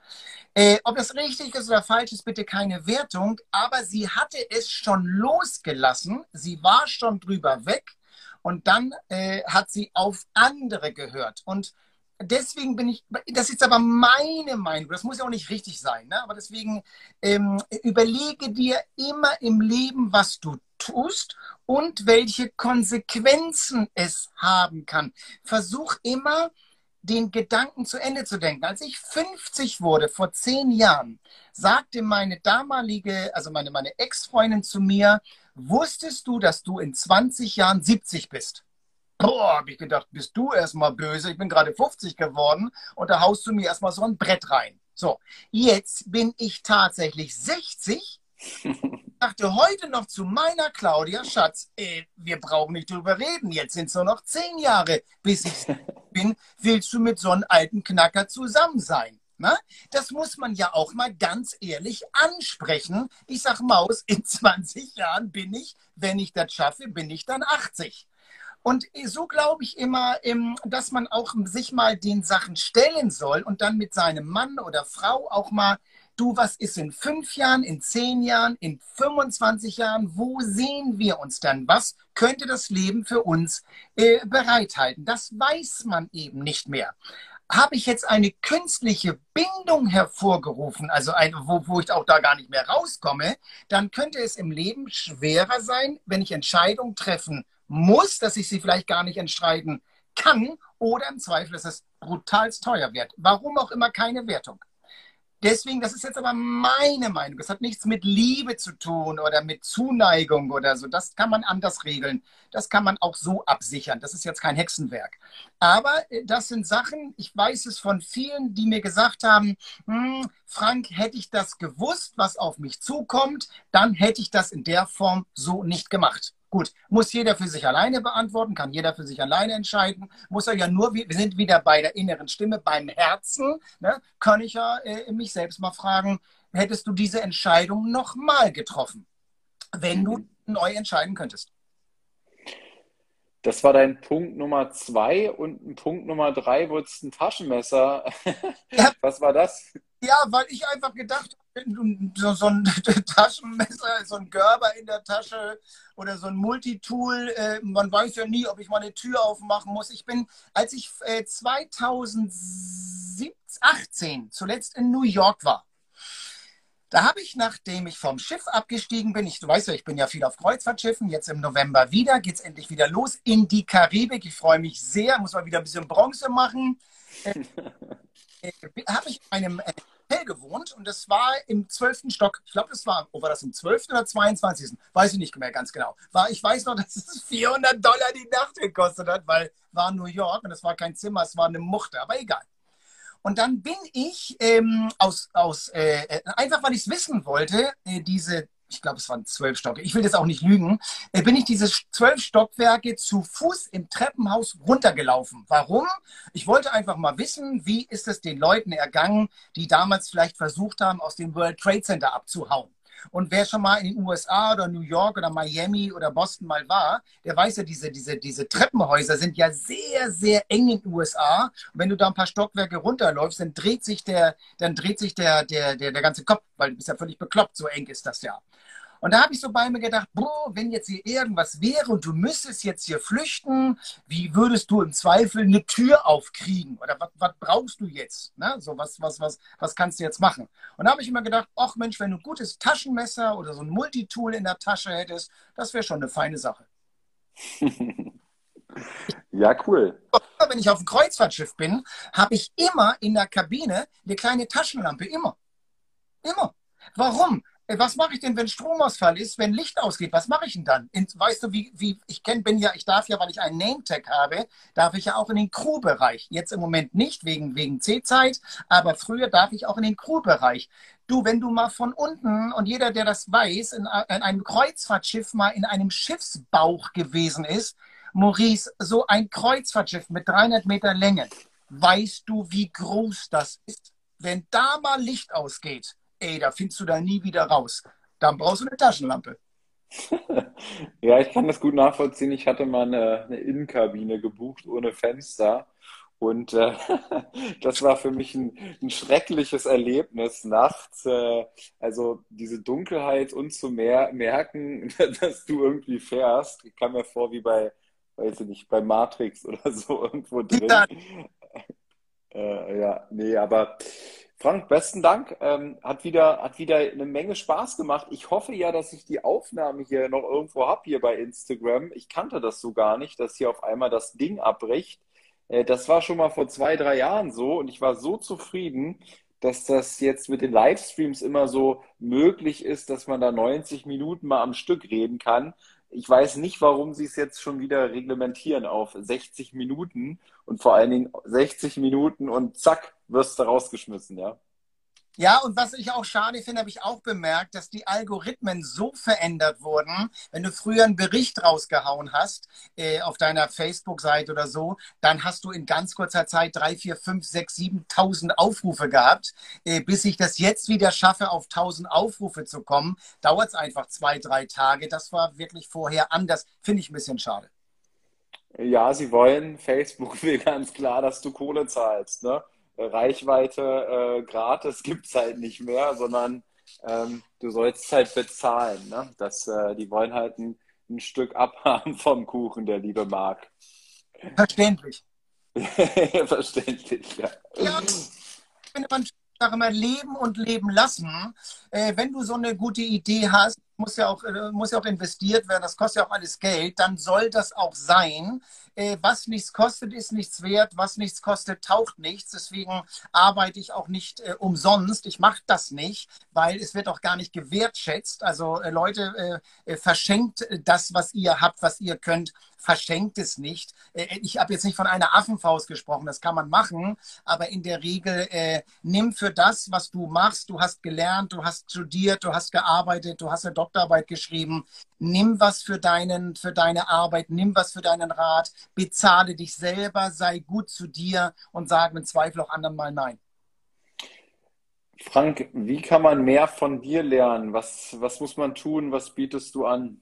Äh, ob das richtig ist oder falsch ist, bitte keine Wertung, aber sie hatte es schon losgelassen, sie war schon drüber weg und dann äh, hat sie auf andere gehört. Und deswegen bin ich, das ist aber meine Meinung, das muss ja auch nicht richtig sein, ne? aber deswegen ähm, überlege dir immer im Leben, was du tust und welche Konsequenzen es haben kann. Versuch immer, den Gedanken zu Ende zu denken. Als ich 50 wurde, vor zehn Jahren, sagte meine damalige, also meine, meine Ex-Freundin zu mir, wusstest du, dass du in 20 Jahren 70 bist? Boah, habe ich gedacht, bist du erstmal böse. Ich bin gerade 50 geworden und da haust du mir erstmal so ein Brett rein. So, jetzt bin ich tatsächlich 60 dachte heute noch zu meiner Claudia, Schatz, ey, wir brauchen nicht drüber reden. Jetzt sind es nur noch zehn Jahre, bis ich bin. Willst du mit so einem alten Knacker zusammen sein? Na? Das muss man ja auch mal ganz ehrlich ansprechen. Ich sag Maus, in 20 Jahren bin ich, wenn ich das schaffe, bin ich dann 80. Und so glaube ich immer, ähm, dass man auch sich mal den Sachen stellen soll und dann mit seinem Mann oder Frau auch mal du, was ist in fünf Jahren, in zehn Jahren, in 25 Jahren, wo sehen wir uns dann? Was könnte das Leben für uns äh, bereithalten? Das weiß man eben nicht mehr. Habe ich jetzt eine künstliche Bindung hervorgerufen, also eine, wo, wo ich auch da gar nicht mehr rauskomme, dann könnte es im Leben schwerer sein, wenn ich Entscheidungen treffen muss, dass ich sie vielleicht gar nicht entscheiden kann oder im Zweifel, dass es brutalst teuer wird. Warum auch immer keine Wertung. Deswegen, das ist jetzt aber meine Meinung. Das hat nichts mit Liebe zu tun oder mit Zuneigung oder so. Das kann man anders regeln. Das kann man auch so absichern. Das ist jetzt kein Hexenwerk. Aber äh, das sind Sachen, ich weiß es von vielen, die mir gesagt haben, hm, Frank, hätte ich das gewusst, was auf mich zukommt, dann hätte ich das in der Form so nicht gemacht. Gut, muss jeder für sich alleine beantworten, kann jeder für sich alleine entscheiden. Muss er ja nur, wir sind wieder bei der inneren Stimme, beim Herzen. Ne? Kann ich ja äh, mich selbst mal fragen, hättest du diese Entscheidung nochmal getroffen, wenn du neu entscheiden könntest? Das war dein Punkt Nummer zwei und ein Punkt Nummer drei wurde es ein Taschenmesser. Ja. Was war das? Ja, weil ich einfach gedacht habe, so, so ein Taschenmesser, so ein Gerber in der Tasche oder so ein Multitool. Äh, man weiß ja nie, ob ich mal eine Tür aufmachen muss. Ich bin, als ich äh, 2018 zuletzt in New York war, da habe ich, nachdem ich vom Schiff abgestiegen bin, ich, du weißt ja, ich bin ja viel auf Kreuzfahrtschiffen, jetzt im November wieder, geht es endlich wieder los in die Karibik. Ich freue mich sehr, muss mal wieder ein bisschen Bronze machen. Äh, habe ich in einem äh, Hotel gewohnt und das war im 12. Stock. Ich glaube, das war, oh, war das im 12. oder 22. Weiß ich nicht mehr ganz genau. War, ich weiß noch, dass es 400 Dollar die Nacht gekostet hat, weil war New York und es war kein Zimmer, es war eine Muchte, aber egal. Und dann bin ich ähm, aus, aus äh, äh einfach weil ich es wissen wollte, äh, diese ich glaube, es waren zwölf Stockwerke, ich will jetzt auch nicht lügen, äh, bin ich diese zwölf Stockwerke zu Fuß im Treppenhaus runtergelaufen. Warum? Ich wollte einfach mal wissen, wie ist es den Leuten ergangen, die damals vielleicht versucht haben, aus dem World Trade Center abzuhauen. Und wer schon mal in den USA oder New York oder Miami oder Boston mal war, der weiß ja, diese, diese, diese Treppenhäuser sind ja sehr, sehr eng in den USA. Und wenn du da ein paar Stockwerke runterläufst, dann dreht sich der, dann dreht sich der, der, der, der ganze Kopf, weil du bist ja völlig bekloppt, so eng ist das ja. Und da habe ich so bei mir gedacht, boah, wenn jetzt hier irgendwas wäre und du müsstest jetzt hier flüchten, wie würdest du im Zweifel eine Tür aufkriegen? Oder was, brauchst du jetzt? Ne? So, was, was, was, was kannst du jetzt machen? Und da habe ich immer gedacht, ach Mensch, wenn du ein gutes Taschenmesser oder so ein Multitool in der Tasche hättest, das wäre schon eine feine Sache. ja, cool. Wenn ich auf dem Kreuzfahrtschiff bin, habe ich immer in der Kabine eine kleine Taschenlampe. Immer. Immer. Warum? Was mache ich denn, wenn Stromausfall ist, wenn Licht ausgeht? Was mache ich denn dann? In, weißt du, wie, wie ich kenne, bin ja, ich darf ja, weil ich einen Name-Tag habe, darf ich ja auch in den Crew-Bereich. Jetzt im Moment nicht wegen, wegen C-Zeit, aber früher darf ich auch in den Crew-Bereich. Du, wenn du mal von unten und jeder, der das weiß, in, in einem Kreuzfahrtschiff mal in einem Schiffsbauch gewesen ist, Maurice, so ein Kreuzfahrtschiff mit 300 Meter Länge, weißt du, wie groß das ist? Wenn da mal Licht ausgeht, ey, da findest du da nie wieder raus. Dann brauchst du eine Taschenlampe. ja, ich kann das gut nachvollziehen. Ich hatte mal eine, eine Innenkabine gebucht ohne Fenster. Und äh, das war für mich ein, ein schreckliches Erlebnis nachts. Äh, also diese Dunkelheit und zu mer merken, dass du irgendwie fährst, ich kam mir vor wie bei, weiß ich nicht, bei Matrix oder so irgendwo drin. Äh, ja nee, aber Frank, besten Dank. Ähm, hat, wieder, hat wieder eine Menge Spaß gemacht. Ich hoffe ja, dass ich die Aufnahme hier noch irgendwo habe, hier bei Instagram. Ich kannte das so gar nicht, dass hier auf einmal das Ding abbricht. Äh, das war schon mal vor zwei, drei Jahren so und ich war so zufrieden, dass das jetzt mit den Livestreams immer so möglich ist, dass man da 90 Minuten mal am Stück reden kann. Ich weiß nicht, warum sie es jetzt schon wieder reglementieren auf 60 Minuten und vor allen Dingen 60 Minuten und zack, wirst du rausgeschmissen, ja. Ja, und was ich auch schade finde, habe ich auch bemerkt, dass die Algorithmen so verändert wurden. Wenn du früher einen Bericht rausgehauen hast äh, auf deiner Facebook-Seite oder so, dann hast du in ganz kurzer Zeit drei, vier, fünf, sechs, siebentausend Aufrufe gehabt. Äh, bis ich das jetzt wieder schaffe, auf tausend Aufrufe zu kommen, dauert es einfach zwei, drei Tage. Das war wirklich vorher anders. Finde ich ein bisschen schade. Ja, sie wollen, Facebook will ganz klar, dass du Kohle zahlst. Ne? Reichweite äh, gratis gibt es halt nicht mehr, sondern ähm, du sollst halt bezahlen. Ne? Das, äh, die wollen halt ein, ein Stück abhaben vom Kuchen, der liebe Marc. Verständlich. Verständlich, ja. ja ich bin immer leben und leben lassen. Äh, wenn du so eine gute Idee hast, muss ja auch, äh, muss ja auch investiert werden, das kostet ja auch alles Geld, dann soll das auch sein. Äh, was nichts kostet, ist nichts wert, was nichts kostet, taucht nichts. Deswegen arbeite ich auch nicht äh, umsonst. Ich mache das nicht, weil es wird auch gar nicht gewertschätzt. Also Leute, verschenkt das, was ihr habt, was ihr könnt, verschenkt es nicht. ich habe jetzt nicht von einer Affenfaust gesprochen, das kann man machen, aber in der Regel nimm für das, was du machst, du hast gelernt, du hast studiert, du hast gearbeitet, du hast eine Doktorarbeit geschrieben. Nimm was für, deinen, für deine Arbeit, nimm was für deinen Rat, bezahle dich selber, sei gut zu dir und sage im Zweifel auch anderen mal Nein. Frank, wie kann man mehr von dir lernen? Was, was muss man tun? Was bietest du an?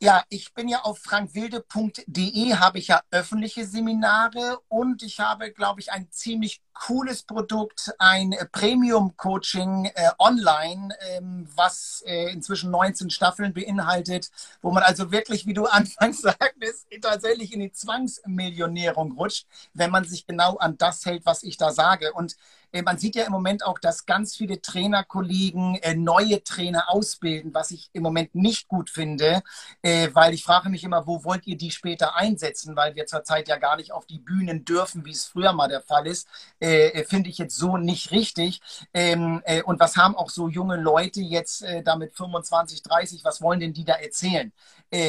Ja, ich bin ja auf frankwilde.de, habe ich ja öffentliche Seminare und ich habe, glaube ich, ein ziemlich cooles Produkt, ein Premium-Coaching äh, online, ähm, was äh, inzwischen 19 Staffeln beinhaltet, wo man also wirklich, wie du anfangs sagtest, tatsächlich in die Zwangsmillionärung rutscht, wenn man sich genau an das hält, was ich da sage. Und äh, man sieht ja im Moment auch, dass ganz viele Trainerkollegen äh, neue Trainer ausbilden, was ich im Moment nicht gut finde, äh, weil ich frage mich immer, wo wollt ihr die später einsetzen, weil wir zurzeit ja gar nicht auf die Bühnen dürfen, wie es früher mal der Fall ist. Finde ich jetzt so nicht richtig. Ähm, und was haben auch so junge Leute jetzt damit 25, 30, was wollen denn die da erzählen?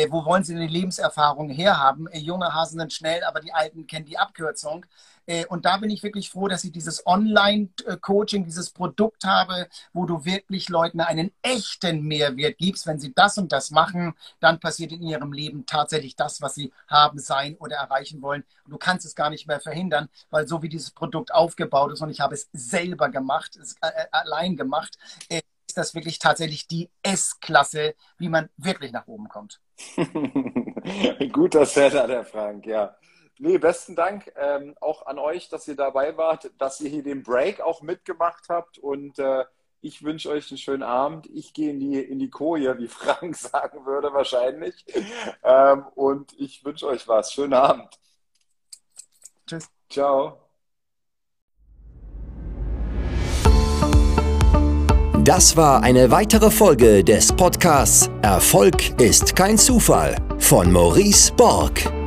wo wollen sie denn die Lebenserfahrung herhaben? junge Hasen sind schnell, aber die Alten kennen die Abkürzung. Äh, und da bin ich wirklich froh, dass ich dieses Online-Coaching, dieses Produkt habe, wo du wirklich Leuten einen echten Mehrwert gibst. Wenn sie das und das machen, dann passiert in ihrem Leben tatsächlich das, was sie haben, sein oder erreichen wollen. Und du kannst es gar nicht mehr verhindern, weil so wie dieses Produkt aufgebaut ist und ich habe es selber gemacht, es, äh, äh allein gemacht, ist das wirklich tatsächlich die S-Klasse, wie man wirklich nach oben kommt. Guter Seller, der Frank, ja. Nee, besten Dank ähm, auch an euch, dass ihr dabei wart, dass ihr hier den Break auch mitgemacht habt und äh, ich wünsche euch einen schönen Abend. Ich gehe in die, in die Koje, wie Frank sagen würde wahrscheinlich. Ähm, und ich wünsche euch was. Schönen Abend. Tschüss. Ciao. Das war eine weitere Folge des Podcasts Erfolg ist kein Zufall von Maurice Borg.